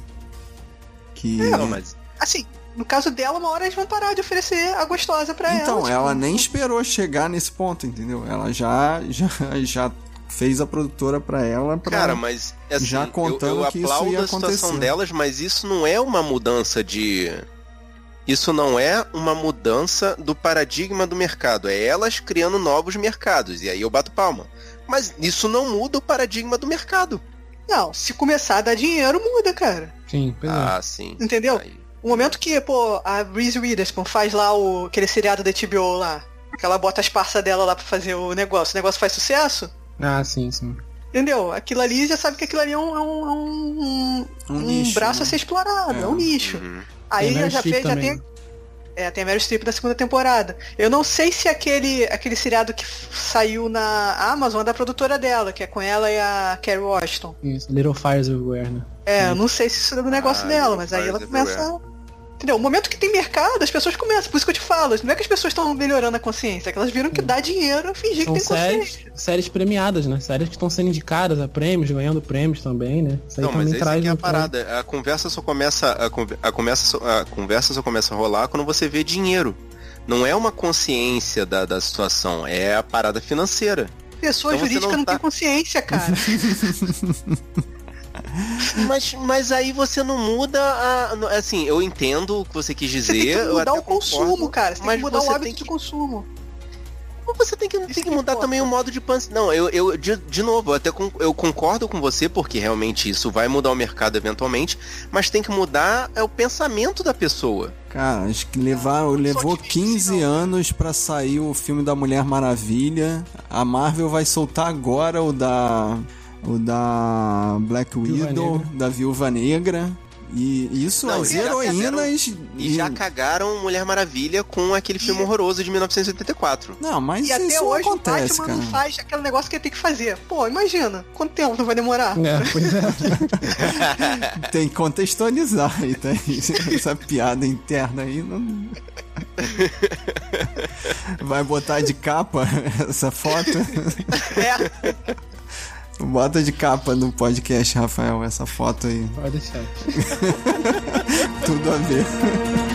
Que. Não, mas Assim, no caso dela, uma hora eles vão parar de oferecer a gostosa pra ela. Então, tipo, ela nem esperou chegar nesse ponto, entendeu? Ela já, já, já fez a produtora pra ela pra. Cara, mas assim, Já eu- contando eu, que isso aplaudo ia a situação acontecer. delas, mas isso não é uma mudança de. Isso não é uma mudança do paradigma do mercado. É elas criando novos mercados. E aí eu bato palma. Mas isso não muda o paradigma do mercado. Não, se começar a dar dinheiro, muda, cara. Sim, pois é. Ah, sim. Entendeu? Aí- O momento que, pô, a Reese Witherspoon faz lá o, aquele seriado da HBO lá, que ela bota as parças dela lá pra fazer o negócio, o negócio faz sucesso, Ah, sim, sim. entendeu? Aquilo ali já sabe que aquilo ali é um, é um, é um, Um um nicho, braço né? a ser explorado, é, É. um nicho. Uhum. Aí já Streep fez, já tem. É, tem a Meryl Streep da segunda temporada. Eu não sei se aquele, aquele seriado que saiu na Amazon é da produtora dela, que é com ela e a Kerry Washington. Isso, Little Fires Everywhere, né? É, eu não sei se isso é do negócio Ah, dela, mas aí ela começa. Entendeu? O momento que tem mercado, as pessoas começam. Por isso que eu te falo. Não é que as pessoas estão melhorando a consciência, é que elas viram que dá dinheiro fingir São que tem séries, consciência. séries premiadas, né? Séries que estão sendo indicadas a prêmios, ganhando prêmios também, né? Isso aí Não, mas traz aqui é a parada. A conversa só começa a, a, conversa, só- a conversa só começa a rolar quando você vê dinheiro. Não é uma consciência da, da situação, é a parada financeira. Pessoa Então jurídica não não, tá- tem consciência, cara. Mas, mas aí você não muda a. Assim, eu entendo o que você quis Você tem dizer. que mudar o consumo, concordo, cara. Você tem mas que mudar você o hábito tem de que- consumo. Você tem que, tem que que mudar importa. também o modo de pensamento. Não, eu, eu de, de novo, eu até con- eu concordo com você, porque realmente isso vai mudar o mercado eventualmente, mas tem que mudar é o pensamento da pessoa. Cara, acho que levaram, levou que 15 não. anos pra sair o filme da Mulher Maravilha. A Marvel vai soltar agora o da. O da Black Viúva Widow, Negra. da Viúva Negra. E isso, Não, as e já heroínas. E já cagaram Mulher Maravilha com aquele filme horroroso de 1984. Não, mas E até isso não hoje o acontece, Batman cara. não faz aquele negócio que ele tem que fazer. Pô, imagina, quanto tempo não vai demorar? É, pois é. Tem que contextualizar aí, tá? Essa piada interna aí não. Vai botar de capa essa foto? É, Bota de capa no podcast, Rafael, essa foto aí. Pode deixar. Tudo a ver.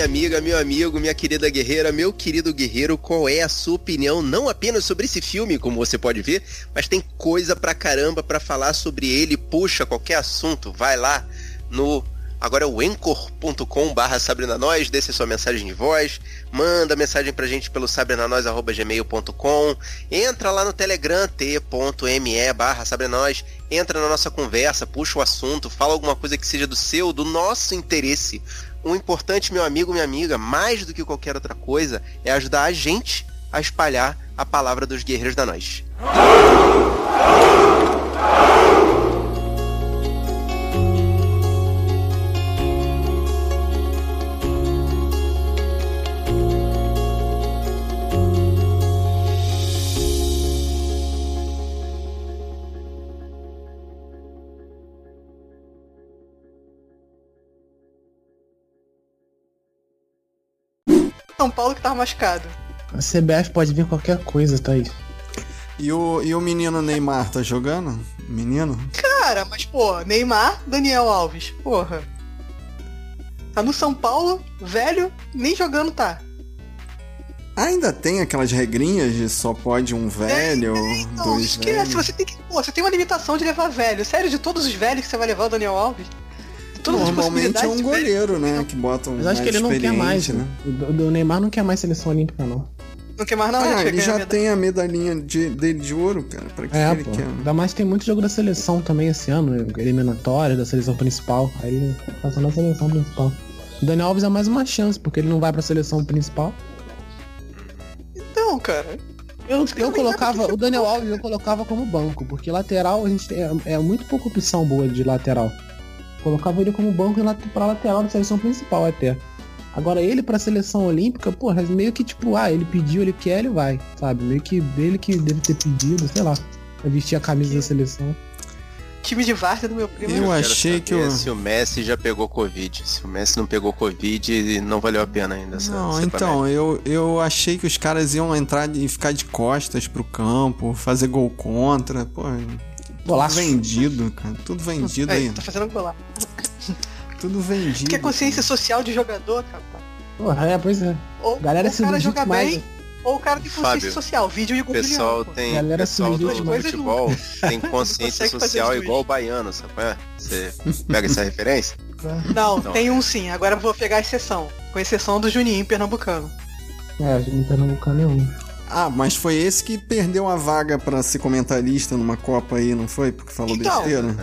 Minha amiga, meu amigo, minha querida guerreira, meu querido guerreiro, qual é a sua opinião não apenas sobre esse filme, como você pode ver, mas tem coisa pra caramba pra falar sobre ele. Puxa, qualquer assunto, vai lá no agora é o encor.com barra Sabrina Nós, deixe sua mensagem de voz, manda mensagem pra gente pelo sabrinanois.gmail.com, entra lá no Telegram, t.me barra Sabrinanois, entra na nossa conversa, puxa o assunto, fala alguma coisa que seja do seu, do nosso interesse. O importante, meu amigo, minha amiga, mais do que qualquer outra coisa, é ajudar a gente a espalhar a palavra dos guerreiros da nós. Paulo que tava machucado. A CBF pode vir qualquer coisa, Thaís. E o, e o menino Neymar tá jogando? Menino? Cara, mas pô, Neymar, Daniel Alves, porra. Tá no São Paulo, velho, nem jogando tá. Ainda tem aquelas regrinhas de só pode um velho, Não, dois esquece, velhos. você tem que. Pô, você tem uma limitação de levar velho. Sério, de todos os velhos que você vai levar o Daniel Alves? Normalmente é um goleiro, né? Que bota um Mas acho que ele não quer mais, né? né? O, o Neymar não quer mais seleção olímpica, não. Não quer mais não, Ah, gente, ele já tem a medalhinha de- dele de ouro, cara. Pra que, É, que pô. ele quer? Ainda mais que tem muito jogo da seleção também esse ano, eliminatória da seleção principal. Aí ele tá só na seleção principal. O Daniel Alves é mais uma chance, porque ele não vai pra seleção principal. Então, cara. Eu, eu colocava, o Daniel Alves eu colocava como banco, porque lateral a gente tem é, é muito pouca opção boa de lateral. Colocava ele como banco pra lateral da seleção principal até. Agora ele pra seleção olímpica, porra, meio que tipo, ah, ele pediu, ele quer, ele vai, sabe? Meio que dele que deve ter pedido, sei lá, pra vestir a camisa da seleção. Time de várzea do meu primo. Eu quero achei que o- Se o Messi já pegou Covid. Se o Messi não pegou Covid, não valeu a pena ainda. essa- Não, essa então, eu, eu achei que os caras iam entrar e ficar de costas pro campo, fazer gol contra. Pô, tudo Golaço. vendido, cara. Tudo vendido Aí, aí. tá fazendo golar. Tudo vendido. Que é consciência social de jogador, cara. Porra, é, pois é. Ou Galera ou se o cara joga demais. bem, ou o cara tem consciência Fábio, social. Vídeo e O pessoal tem. Galera pessoal do, do futebol tem consciência social igual o baiano, sabe? é? Você pega essa referência? Não, Não. tem um sim. Agora eu vou pegar a exceção. Com exceção do Juninho, pernambucano. É, o time pernambucano é um. Ah, mas foi esse que perdeu a vaga pra ser comentarista numa Copa aí, não foi? Porque falou Então. besteira.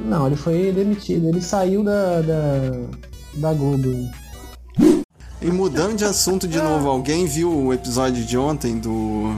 Não, ele foi demitido, ele saiu da. da, da Globo. E mudando de assunto de novo, alguém viu o episódio de ontem do.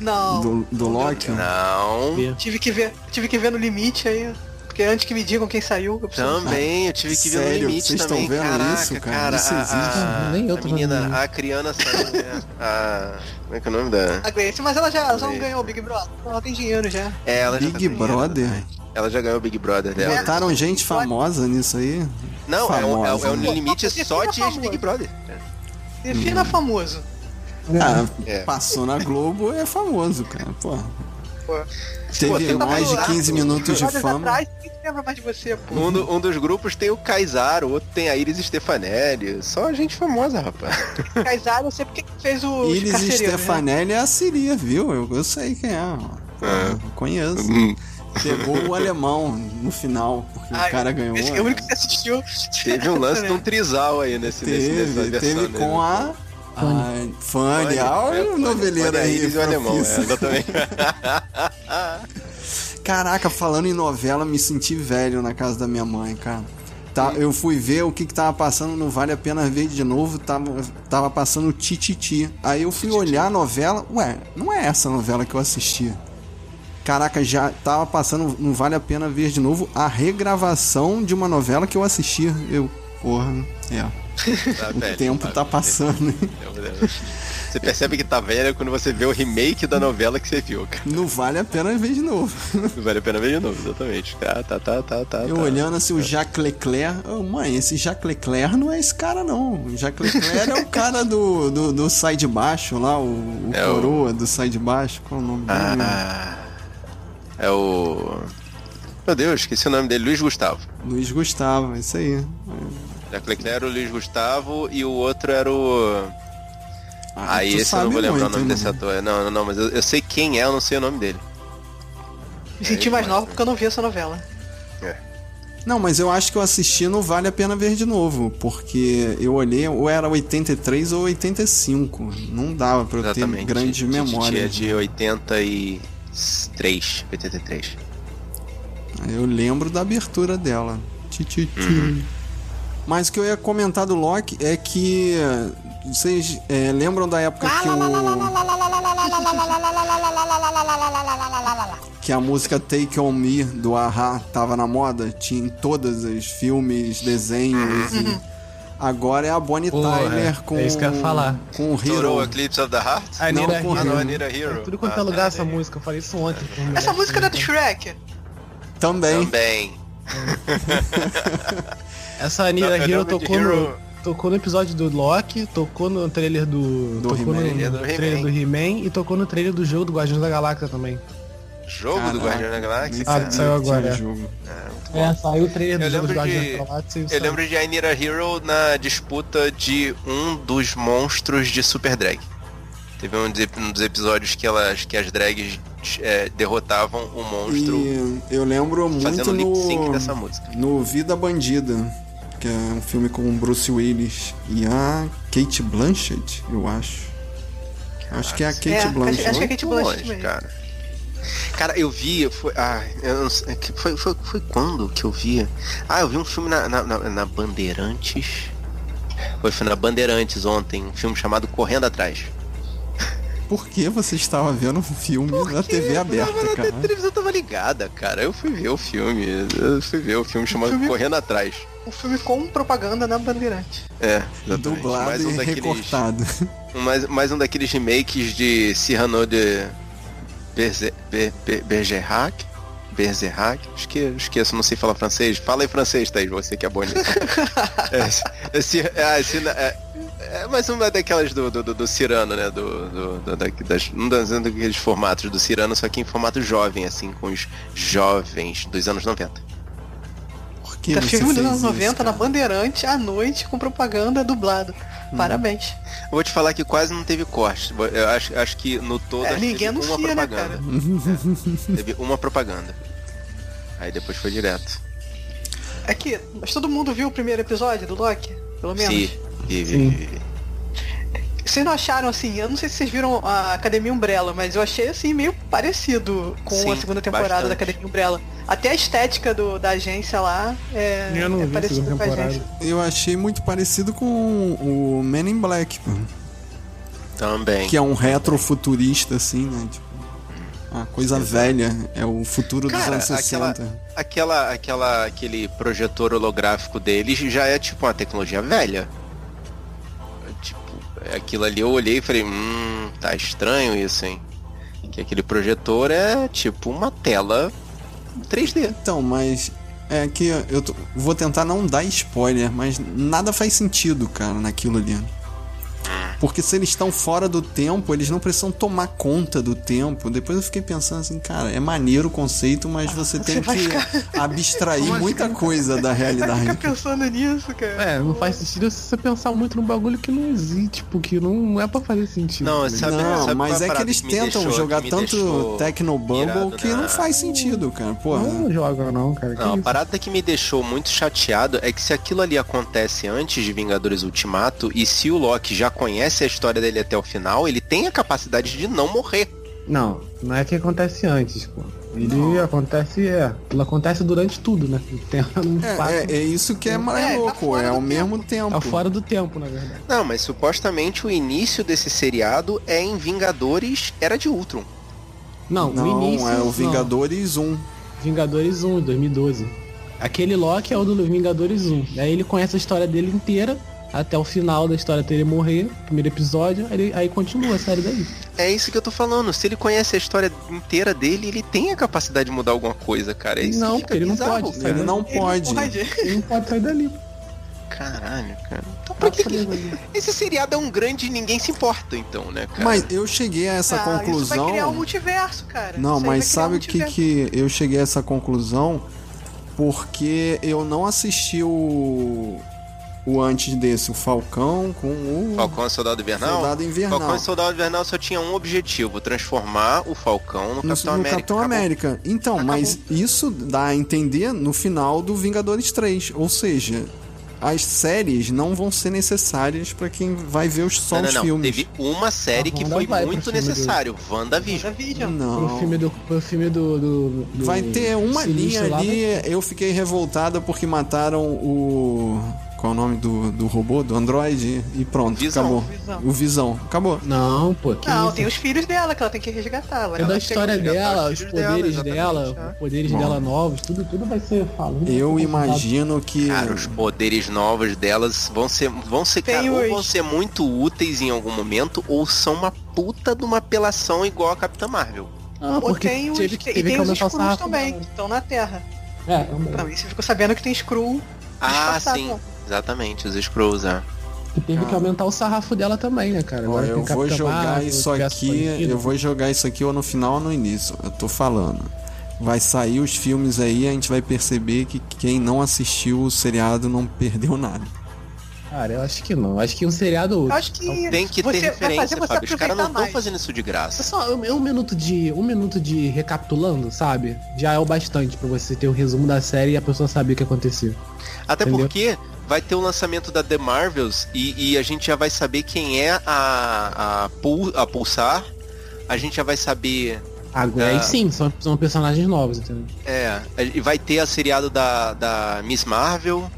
Não. do, do Loki? Não. Tive que ver, tive que ver no limite aí. Porque antes que me digam quem saiu, eu preciso Também, eu tive que ver no Sério? limite Vocês também. estão vendo Caraca, isso, cara? cara. Isso a, existe. a, Nem eu a tô vendo menina, a criança saiu, né? A, como é que é o nome da. A Grace, mas ela já, ela já não ganhou o Big Brother. Ela tem dinheiro já. É, ela já tá Big com dinheiro Brother? também. Ela já ganhou o Big Brother dela. Botaram gente famosa nisso aí? Não, é um, é, um- Famosa, é um né? limite Defina só de famoso. Big Brother. Defina famoso. Ah, É. passou na Globo é famoso, cara. Pô. Pô. Teve Pô, mais de lá, 15 pô. minutos de fama. atrás, lembra mais de você, pô. Um, do- um dos grupos tem o Kaysar, o outro tem a Iris Stefanelli. Só gente famosa, rapaz. Kaysar, eu sei porque que fez o Iris né? Stefanelli é a Siria, viu? Eu, eu sei quem é. É. Eu conheço. Hum, Pegou o alemão no final, porque Ah, o cara ganhou. Esse é o único que você assistiu. Teve um lance de um trisal aí nesse, nesse nessa Teve, versão, teve né? com a. A Fanny, a é, noveleira Fanny, a aí. Iris e o alemão, é, exatamente. Caraca, falando em novela, me senti velho na casa da minha mãe, cara. Tá, eu fui ver o que, que tava passando no Vale a Pena Ver de novo, tava, tava passando Tititi. Aí eu fui olhar a novela, ué, não é essa novela que eu assisti. Caraca, já tava passando, não vale a pena ver de novo a regravação de uma novela que eu assisti. Eu, porra, é. Tá o velho, tempo tá passando. hein? Você percebe que tá velho quando você vê o remake da novela que você viu, cara. Não vale a pena ver de novo. Não vale a pena ver de novo, exatamente. Tá, tá, tá, tá, tá. Eu tá. olhando assim o Jacques Leclerc, oh, mãe, esse Jacques Leclerc não é esse cara não. O Jacques Leclerc é o cara do, do, do Sai de Baixo lá, o, o É o- coroa do Sai de Baixo. Qual é o nome dele? Ah, é o. Meu Deus, esqueci o nome dele, Luiz Gustavo. Luiz Gustavo, isso aí. Jack Leclerc era o Luiz Gustavo e o outro era o. Ah, Aí esse eu não vou lembrar o muito, nome hein, desse ator. Não, não, não, mas eu, eu sei quem é, eu não sei o nome dele. Me senti mais nova porque eu não vi essa novela. Não, mas eu acho que eu assisti não vale a pena ver de novo, porque eu olhei, ou era 83 ou 85. Não dava pra eu Exatamente. ter grandes Tinha memórias. de 83. 83. Eu lembro da abertura dela. Ti, ti, ti. Uhum. Mas o que eu ia comentar do Loki é que. eh, Vocês eh, lembram da época que o. Que a música Take On Me do Ahá tava na moda? Tinha em todos os filmes, desenhos. e Agora é a Bonnie Tyler com. é isso que eu ia falar. Com o Hero. Eclipse of the Heart? I Não, need a com Ah, não, hero. Hero. Tudo quanto é Ah, lugar tá. essa música, eu falei isso ontem. um Essa música não é do Shrek? Também. Também. Essa Anira Hero tocou no, tocou no episódio do Loki, tocou no trailer do. Do tocou no, He-Man. É do trailer He-Man. do He-Man e tocou no trailer do jogo do Guardiões da Galáxia também. Jogo do Caraca, Guardião da Galáxia? Ah, saiu que tinha agora. jogo. É, saiu o trailer do Eu jogo lembro Guardiões de- da Galáxia e Eu saiu. lembro de I Need a Hero na disputa de um dos monstros de Super Drag. Teve um dos, um episódios que, elas, que as drags é, derrotavam o monstro E eu lembro muito fazendo lip sync no, dessa música. no Vida Bandida, que é um filme com o Bruce Willis e a Kate Blanchett, eu acho. Acho que é a Kate É, acho- Blanchett. acho que é Kate Muito Blanchett cara. Cara, eu vi. Foi, ah, eu sei, que foi, foi, foi quando que eu vi? Ah, eu vi um filme na, na, na- na Bandeirantes. Foi, foi na Bandeirantes ontem, um filme chamado Correndo Atrás. Por que você estava vendo um filme na TV aberta, A cara? televisão tava ligada, cara. Eu fui ver o filme. Eu fui ver o filme chamado filme- Correndo Atrás. Um filme com propaganda na Bandeirante. É, exatamente. Dublado mais um e daqueles, recortado. mais, mais um daqueles remakes de Cyrano de Berze- Be- Be- Bergerac. Bergerac. Esque, esqueço, não sei falar francês. Fala aí francês, Thaís, você que é bom nisso. é, esse, esse, ah, esse, é, é mais uma daquelas do, do, do, do Cirano, né? Do, do, do, da- das, um das- um daqueles formatos do Cirano, só que em formato jovem, assim, com os jovens dos anos 90. Que É você filme dos anos isso, 90 na cara? Bandeirante à noite com propaganda dublado. Hum. Parabéns. Eu vou te falar que quase não teve corte. Eu acho, acho que no todo É, ninguém teve uma anuncia, né, propaganda. É, teve uma propaganda. Aí depois foi direto. É que, mas todo mundo viu o primeiro episódio do Loki? Pelo menos. Sim. E, Sim. Vocês não acharam assim, eu não sei se vocês viram a Academia Umbrella, mas eu achei assim meio parecido com Sim, a segunda temporada bastante. da Academia Umbrella. Até a estética do, da agência lá é, Eu não é parecida com a agência. Eu achei muito parecido com o Men in Black, pô. Também. que é um retrofuturista, assim, né? Tipo, uma coisa velha. É o futuro dos Cara, anos 60. aquela, aquela, aquela, aquele projetor holográfico deles já é tipo uma tecnologia velha. Aquilo ali eu olhei e falei, hum, tá estranho isso, hein? Que aquele projetor é tipo uma tela 3D. Então, mas é que eu vou tentar não dar spoiler, mas nada faz sentido, cara, naquilo ali. Porque se eles estão fora do tempo, eles não precisam tomar conta do tempo. Depois eu fiquei pensando assim, cara, é maneiro o conceito, mas você tem vai que ficar- abstrair Como assim? muita coisa da realidade. ficar pensando nisso, cara. É, não faz sentido se você pensar muito num bagulho que não existe, tipo, que não é pra fazer sentido. Não, sabe- não, sabe mas a é que eles que tentam deixou- jogar tanto irado que na- não faz sentido, cara. Porra. Não joga não, cara. que Não, a isso? parada que me deixou muito chateado é que se aquilo ali acontece antes de Vingadores Ultimato, e se o Loki já conhece a história dele até o final, ele tem a capacidade de não morrer. Não, não é que acontece antes, pô. Ele acontece, é. Aquilo acontece durante tudo, né? Tem um fato- É, é, é isso que é mais É, tá louco, fora é ao mesmo tempo. Tá fora do tempo, na verdade. Não, mas supostamente o início desse seriado é em Vingadores Era de Ultron. Não, Não, o início. é o não. Vingadores 1. Vingadores 1, 2012. Aquele Loki é o do Vingadores 1. Aí ele conhece a história dele inteira, até o final da história até ele morrer, primeiro episódio, aí, ele- aí continua a série daí. É isso que eu tô falando. Se ele conhece a história inteira dele, ele tem a capacidade de mudar alguma coisa, cara. É isso Não, que ele não bizarro, pode, cara. Ele não Ele pode. Ele não pode sair dali. Caralho, cara. Então pra que que... Esse seriado é um grande e ninguém se importa, então, né, cara? Mas eu cheguei a essa Ah, Isso vai conclusão. criar um multiverso, cara. Não, Isso mas sabe um o que, multiverso. que eu cheguei a essa conclusão? Porque eu não assisti o. O antes desse, o Falcão com o. Falcão e Soldado Invernal? Soldado Invernal. Falcão e Soldado Invernal só tinha um objetivo, transformar o Falcão no, No, Capitão no América. Capitão Acabou. América. Então, Acabou. mas isso dá a entender no final do Vingadores 3. Ou seja, as séries não vão ser necessárias pra quem vai ver os, só Não, não, os não. filmes. Teve uma série A que foi muito filme do- necessário, WandaVision. WandaVision. Não. Pro filme do. Pro filme do, do, do Vai ter uma linha lá, ali. Eu fiquei revoltada porque mataram o. Qual é o nome do, do robô? Do Android? E pronto, Visão. acabou. Visão. O Visão. Acabou. Não, pô. Que Não, isso? tem os filhos dela que ela tem que resgatar. Ela É da vai história dela, os dela, poderes exatamente, dela, é. os poderes Bom. dela novos, tudo, tudo vai ser falado. Eu imagino que. Cara, os poderes novos delas vão ser, vão ser, cara, ou vão ser muito úteis em algum momento, ou são uma puta de uma apelação igual a Capitã Marvel. Ah, Ou porque tem os, teve que, e teve tem que os Skrulls sarrafo também, dela. que estão na Terra. É, também. Também você ficou sabendo que tem Skrull. Ah, sim. Exatamente, os Skrulls, é. E teve que aumentar o sarrafo dela também, né, cara? Ó, Agora eu vou jogar Marvel, isso aqui. Eu vou jogar isso aqui ou no final ou no início. Eu tô falando. Vai sair os filmes aí, a gente vai perceber que quem não assistiu o seriado não perdeu nada. Cara, eu acho que não. Acho que um seriado. Eu acho que Tem que você ter vai referência, fazer você Fábio. Os caras não estão fazendo isso de É graça. só um, um minuto de. Um minuto de recapitulando, sabe? Já é o bastante pra você ter o resumo da série e a pessoa saber o que aconteceu. Até Entendeu? porque vai ter o lançamento da The Marvels e, e a gente já vai saber quem é a, a, Pul- a Pulsar. A gente já vai saber. Agora, Ah. aí sim, são, são personagens novos, entendeu? É, e vai ter a seriado da, da Miss Marvel.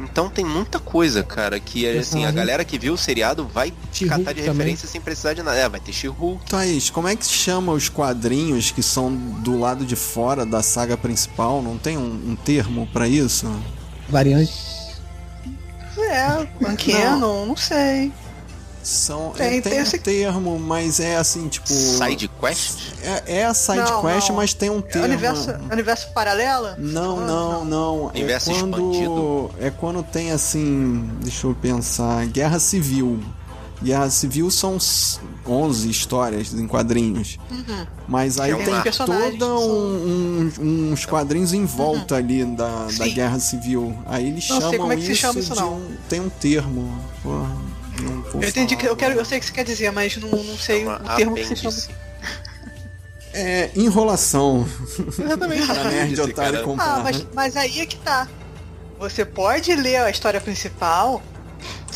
Então tem muita coisa, cara, que assim, a galera que viu o seriado vai catar de também. referência sem precisar de nada. É, vai ter She-Hulk. Thaís, como é que se chama os quadrinhos que são do lado de fora da saga principal? Não tem um, um termo pra isso? Variante. É, Canon, não sei. São, Tem- é, tem, tem um esse- termo, mas é assim, tipo. Side Quest? É, é a side Não, quest, não. mas tem um É termo. universo, universo paralela? Não, não, não. É Universo quando, expandido. é quando tem assim, deixa eu pensar, guerra civil. Guerra civil são 11 histórias em quadrinhos. Uhum. Mas aí Tem tem toda um- um- uns quadrinhos em volta ali da, da Uhum. Guerra civil. Aí eles Não sei chamam como é que se isso chama isso, de não. um. Tem um termo. Porra, Eu entendi que eu quero, eu sei o que você quer dizer, mas não, não sei Chama o termo que se chama. apêndice. É enrolação. Exatamente. Pra nerd otário comprar. Ah, mas, mas aí é que tá. Você pode ler a história principal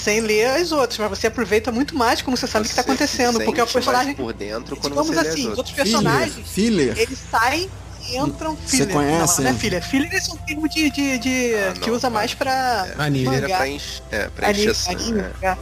sem ler as outras, mas você aproveita muito mais como você sabe o que tá Você acontecendo, sente porque o mais personagem, por dentro quando digamos você lê as assim, os outros personagens, Filler. eles saem e entram Você filler. conhece? Não, não é filler. Filler é um termo de, de, de- Ah, que não, usa cara. mais pra Anime. Filler é pra, enche, é, pra Anime, encheção. anime, é. é.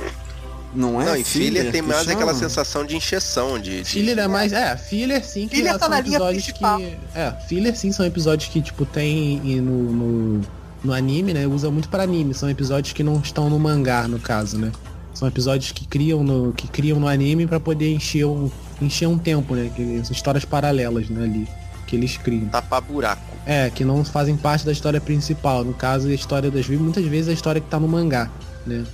Não é? Não, e filler tem que mais aquela chama? sensação de encheção, de... de- Filler é mais. É, filler sim. Que Filler são tá na linha episódios principal. que. É, filler sim são episódios que, tipo, tem e no, no, no anime, né? Usa muito pra anime. São episódios que não estão no mangá, no caso, né? São episódios que criam no, que criam no anime pra poder encher um, encher um tempo, né? Que, histórias paralelas, né, ali. Que eles criam. tapar buraco. É, que não fazem parte da história principal. No caso, a história das muitas vezes a história que tá no mangá, né?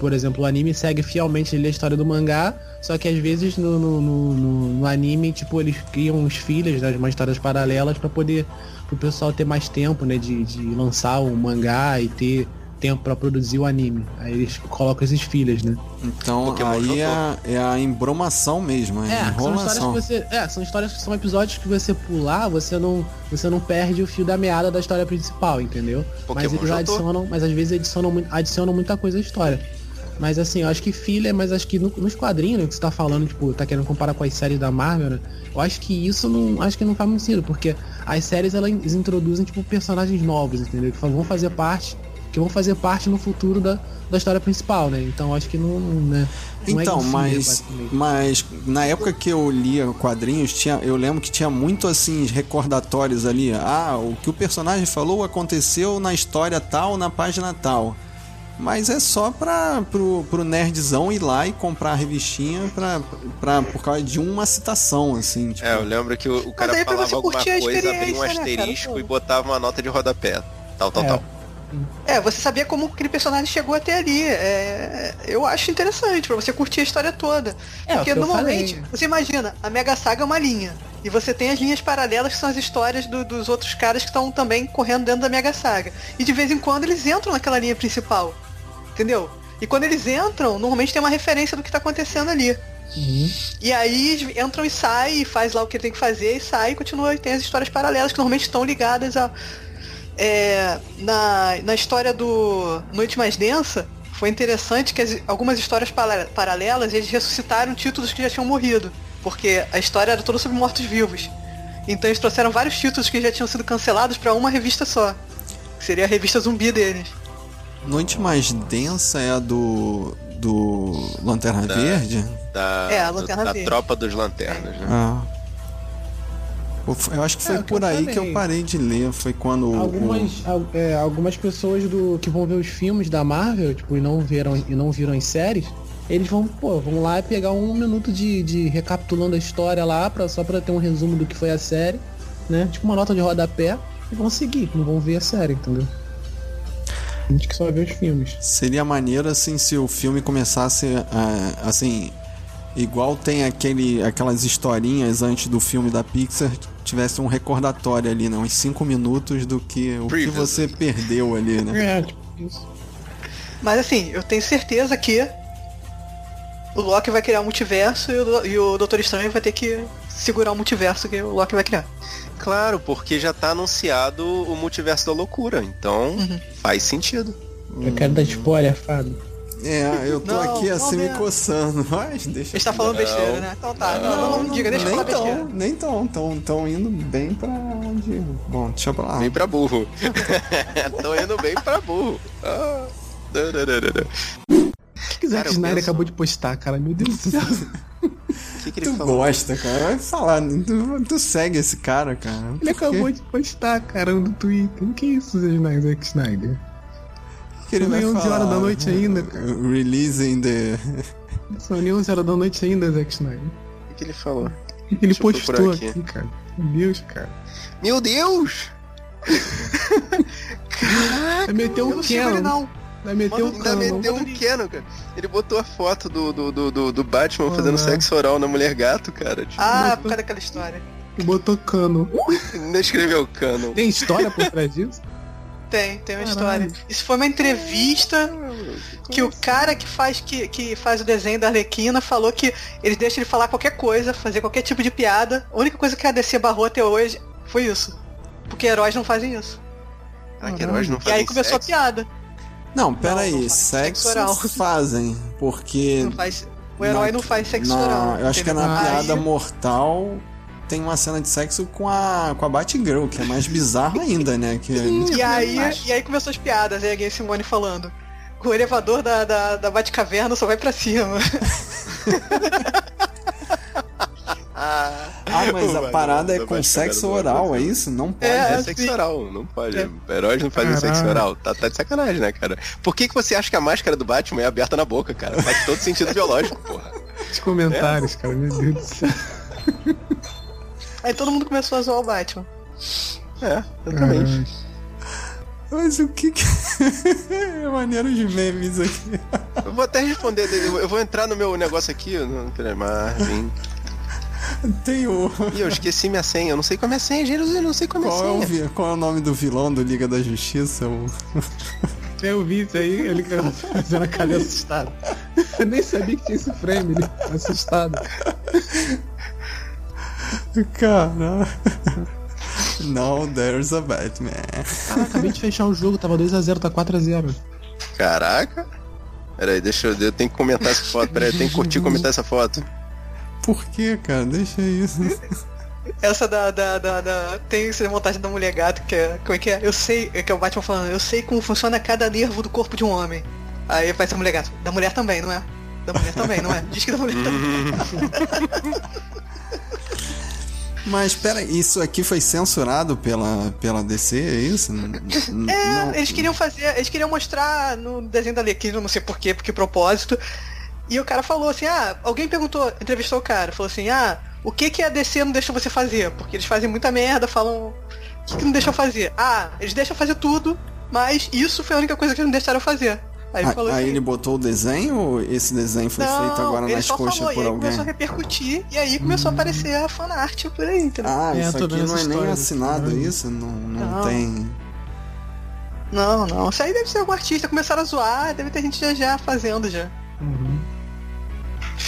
Por exemplo, o anime segue fielmente ali a história do mangá, só que às vezes no, no, no, no- anime, tipo, eles criam uns filhos, né, umas histórias paralelas pra poder pro pessoal ter mais tempo, né, de, de lançar o mangá e ter tempo pra produzir o anime. Aí eles colocam esses filhos, né? Então Pokémon aí é, é a embromação mesmo, é, É, são histórias que enrolação. você. É, são histórias que são episódios que você pular, você não. Você não perde o fio da meada da história principal, entendeu? mas Pokémon eles Jotô. adicionam, mas às vezes adicionam, adicionam muita coisa à história. Mas assim, eu acho que filha, mas acho que no- nos quadrinhos né, que você tá falando, tipo, tá querendo comparar com as séries da Marvel, né? Eu acho que isso não. Acho que não faz muito sentido, porque as séries elas introduzem, tipo, personagens novos, entendeu? Que vão fazer parte. Que vão fazer parte no futuro da, da história principal, né? Então acho que não. né, não é Então, filha, mas, mas na época que eu lia quadrinhos, tinha, eu lembro que tinha muito assim recordatórios ali. Ah, o que o personagem falou aconteceu na história tal, na página tal. Mas é só pra, pro, pro nerdzão ir lá e comprar a revistinha pra, pra, por causa de uma citação, assim. Tipo, É, eu lembro que o, o cara falava você alguma curtir a coisa, abria um né, asterisco Pô. e botava uma nota de rodapé. Tal, tal, É. tal. É, você sabia como aquele personagem chegou até ali. É, eu acho interessante pra você curtir a história toda. É, Porque normalmente, falei. você imagina, a Mega Saga é uma linha. E você tem as linhas paralelas que são as histórias do- dos outros caras que estão também correndo dentro da Mega Saga. E de vez em quando eles entram naquela linha principal. Entendeu? E quando eles entram, normalmente tem uma referência do que tá acontecendo ali. Uhum. E aí entram e saem, e faz lá o que tem que fazer, e sai e continua. E tem as histórias paralelas que normalmente estão ligadas a. é, na, na história do Noite Mais Densa, foi interessante que as- algumas histórias para- paralelas eles ressuscitaram títulos que já tinham morrido. Porque a história era toda sobre mortos-vivos. Então eles trouxeram vários títulos que já tinham sido cancelados para uma revista só. Que seria a revista zumbi deles. Noite mais densa é a do. do Lanterna Da- Verde? Da, É, a Lanterna da Verde. tropa dos lanternas, né? Ah. Eu acho que foi É, o que por aí que eu parei de ler. Foi quando. o- Algumas, al- é, algumas pessoas do que vão ver os filmes da Marvel, tipo, e não viram e não viram as séries, eles vão, pô, vão lá e pegar um minuto de, de recapitulando a história lá, pra, só pra ter um resumo do que foi a série, né? Tipo uma nota de rodapé, e vão seguir, não vão ver a série, entendeu? A gente que só vê os filmes. Seria maneiro assim se o filme começasse ah, assim. Igual tem aquele, aquelas historinhas antes do filme da Pixar, tivesse um recordatório ali, né? Uns 5 minutos do que o que você perdeu ali, né? É, tipo, isso. Mas assim, eu tenho certeza que o Loki vai criar um multiverso e o, e o Doutor Estranho vai ter que segurar o multiverso que o Loki vai criar. Claro, porque já tá anunciado o multiverso da loucura, então Uhum. faz sentido. Eu quero dar spoiler, Fábio. É, eu tô Não, aqui assim não, me coçando, mas deixa. Ele tá falando Não. besteira, né? Então tá, não, não, não, diga, deixa eu nem falar besteira. tão, nem tão, tão, tão indo bem pra onde. Bom, deixa pra lá. Bem pra burro. Tô indo bem pra burro. Ah. O que o Zack eu Snyder penso- acabou de postar, cara? Meu Deus do céu. Que, que ele Tu falou? gosta, cara. Vai falar. Tu, tu segue esse cara, cara. Ele Por quê? acabou de postar, cara, no Twitter. O que é isso, Zack Snyder? que ele São nem 11 falar? horas da noite ainda, cara. Releasing the. São nem 11 horas da noite ainda, Zack Snyder. O que, que ele falou? Ele Deixa postou aqui. aqui. cara. Meu Deus, cara. Meu Deus! Vai meter Eu um não ele não. Vai meter um Ainda Canon. meteu um Canon, cara. Ele botou a foto do, do, do, do, do Batman Ah, fazendo né? sexo oral na mulher gato, cara. Tipo, Ah, por causa daquela história. Botou Canon. não escreveu Canon. Tem história por trás disso? Tem, tem uma Caralho. história. Isso foi uma entrevista que o cara que faz, que, que faz o desenho da Arlequina falou que ele deixa ele falar qualquer coisa, fazer qualquer tipo de piada. A única coisa que a DC barrou até hoje foi isso. Porque heróis não fazem isso. Ah, que heróis não E aí fazem começou a piada. Não, pera aí. não faz Sexo oral. fazem. Porque. Não faz, o herói na- não faz sexo na- oral. Eu acho que é na piada mortal tem uma cena de sexo com a, com a Batgirl, que é mais bizarro ainda, né? Que E aí, e aí começou as piadas, aí a Gay Simone falando. O elevador da, da, da Batcaverna só vai pra cima. Ah, Ah, mas a parada é com sexo oral, é isso? Não pode. É, é sexo oral, não pode. É. Heróis não fazem Caralho. sexo oral. Tá, tá de sacanagem, né, cara? Por que, que você acha que a máscara do Batman é aberta na boca, cara? Faz todo sentido biológico, porra. Os comentários, cara. Meu Deus do céu. Aí todo mundo começou a zoar o Batman. É, exatamente. Mas o que que. é maneiro de memes aqui. Eu vou até responder, eu eu vou entrar no meu negócio aqui, no Marvin. Tem o. Ih, eu esqueci minha senha, eu não sei como é a senha, gente, eu não sei como é a Qual é, o, senha. vi- qual é o nome do vilão do Liga da Justiça? O... Eu vi isso aí, ele fazendo a cara assustado. Eu nem sabia que tinha esse frame, ele assustado. Cara. Now there's a Batman. Cara, acabei de fechar o jogo, tava 2x0, tá 4x0. Caraca. Pera aí, deixa eu. Eu tenho que comentar essa foto. Pera aí, eu tenho que curtir e comentar essa foto. Por que, cara? Deixa isso. Essa da, da, da, da- Tem essa montagem da mulher gato, que é. Como é que é? Eu sei. É que é o Batman falando, eu sei como funciona cada nervo do corpo de um homem. Aí ser a mulher gato. Da mulher também, não é? Da mulher também, não é? Diz que da mulher também. Mas pera, isso aqui foi censurado pela, pela DC, é isso? N- É, não- eles queriam fazer. Eles queriam mostrar no desenho da Arlequina, não sei porquê, porque propósito. E o cara falou assim, ah, alguém perguntou, entrevistou o cara, falou assim, ah, o que que a DC não deixa você fazer? Porque eles fazem muita merda, falam. O que, que não deixam fazer? Ah, eles deixam fazer tudo, mas isso foi a única coisa que eles não deixaram fazer. Aí ele Ah, falou aí assim, ele botou o desenho ou esse desenho foi não, feito agora nas só coxas falou, por e aí alguém? começou a repercutir, e aí começou a aparecer a fanart por aí, entendeu? Ah, É, isso aqui não é nem assinado, Uhum. isso? Não, não, Não. tem. Não, não, isso aí deve ser algum artista, começaram a zoar, deve ter gente já, já fazendo já. Uhum.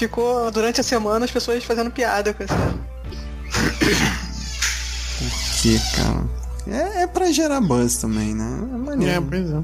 Ficou durante a semana as pessoas fazendo piada com essa. Que, cara. É, é pra gerar buzz também, né? É É, maneiro. pois é.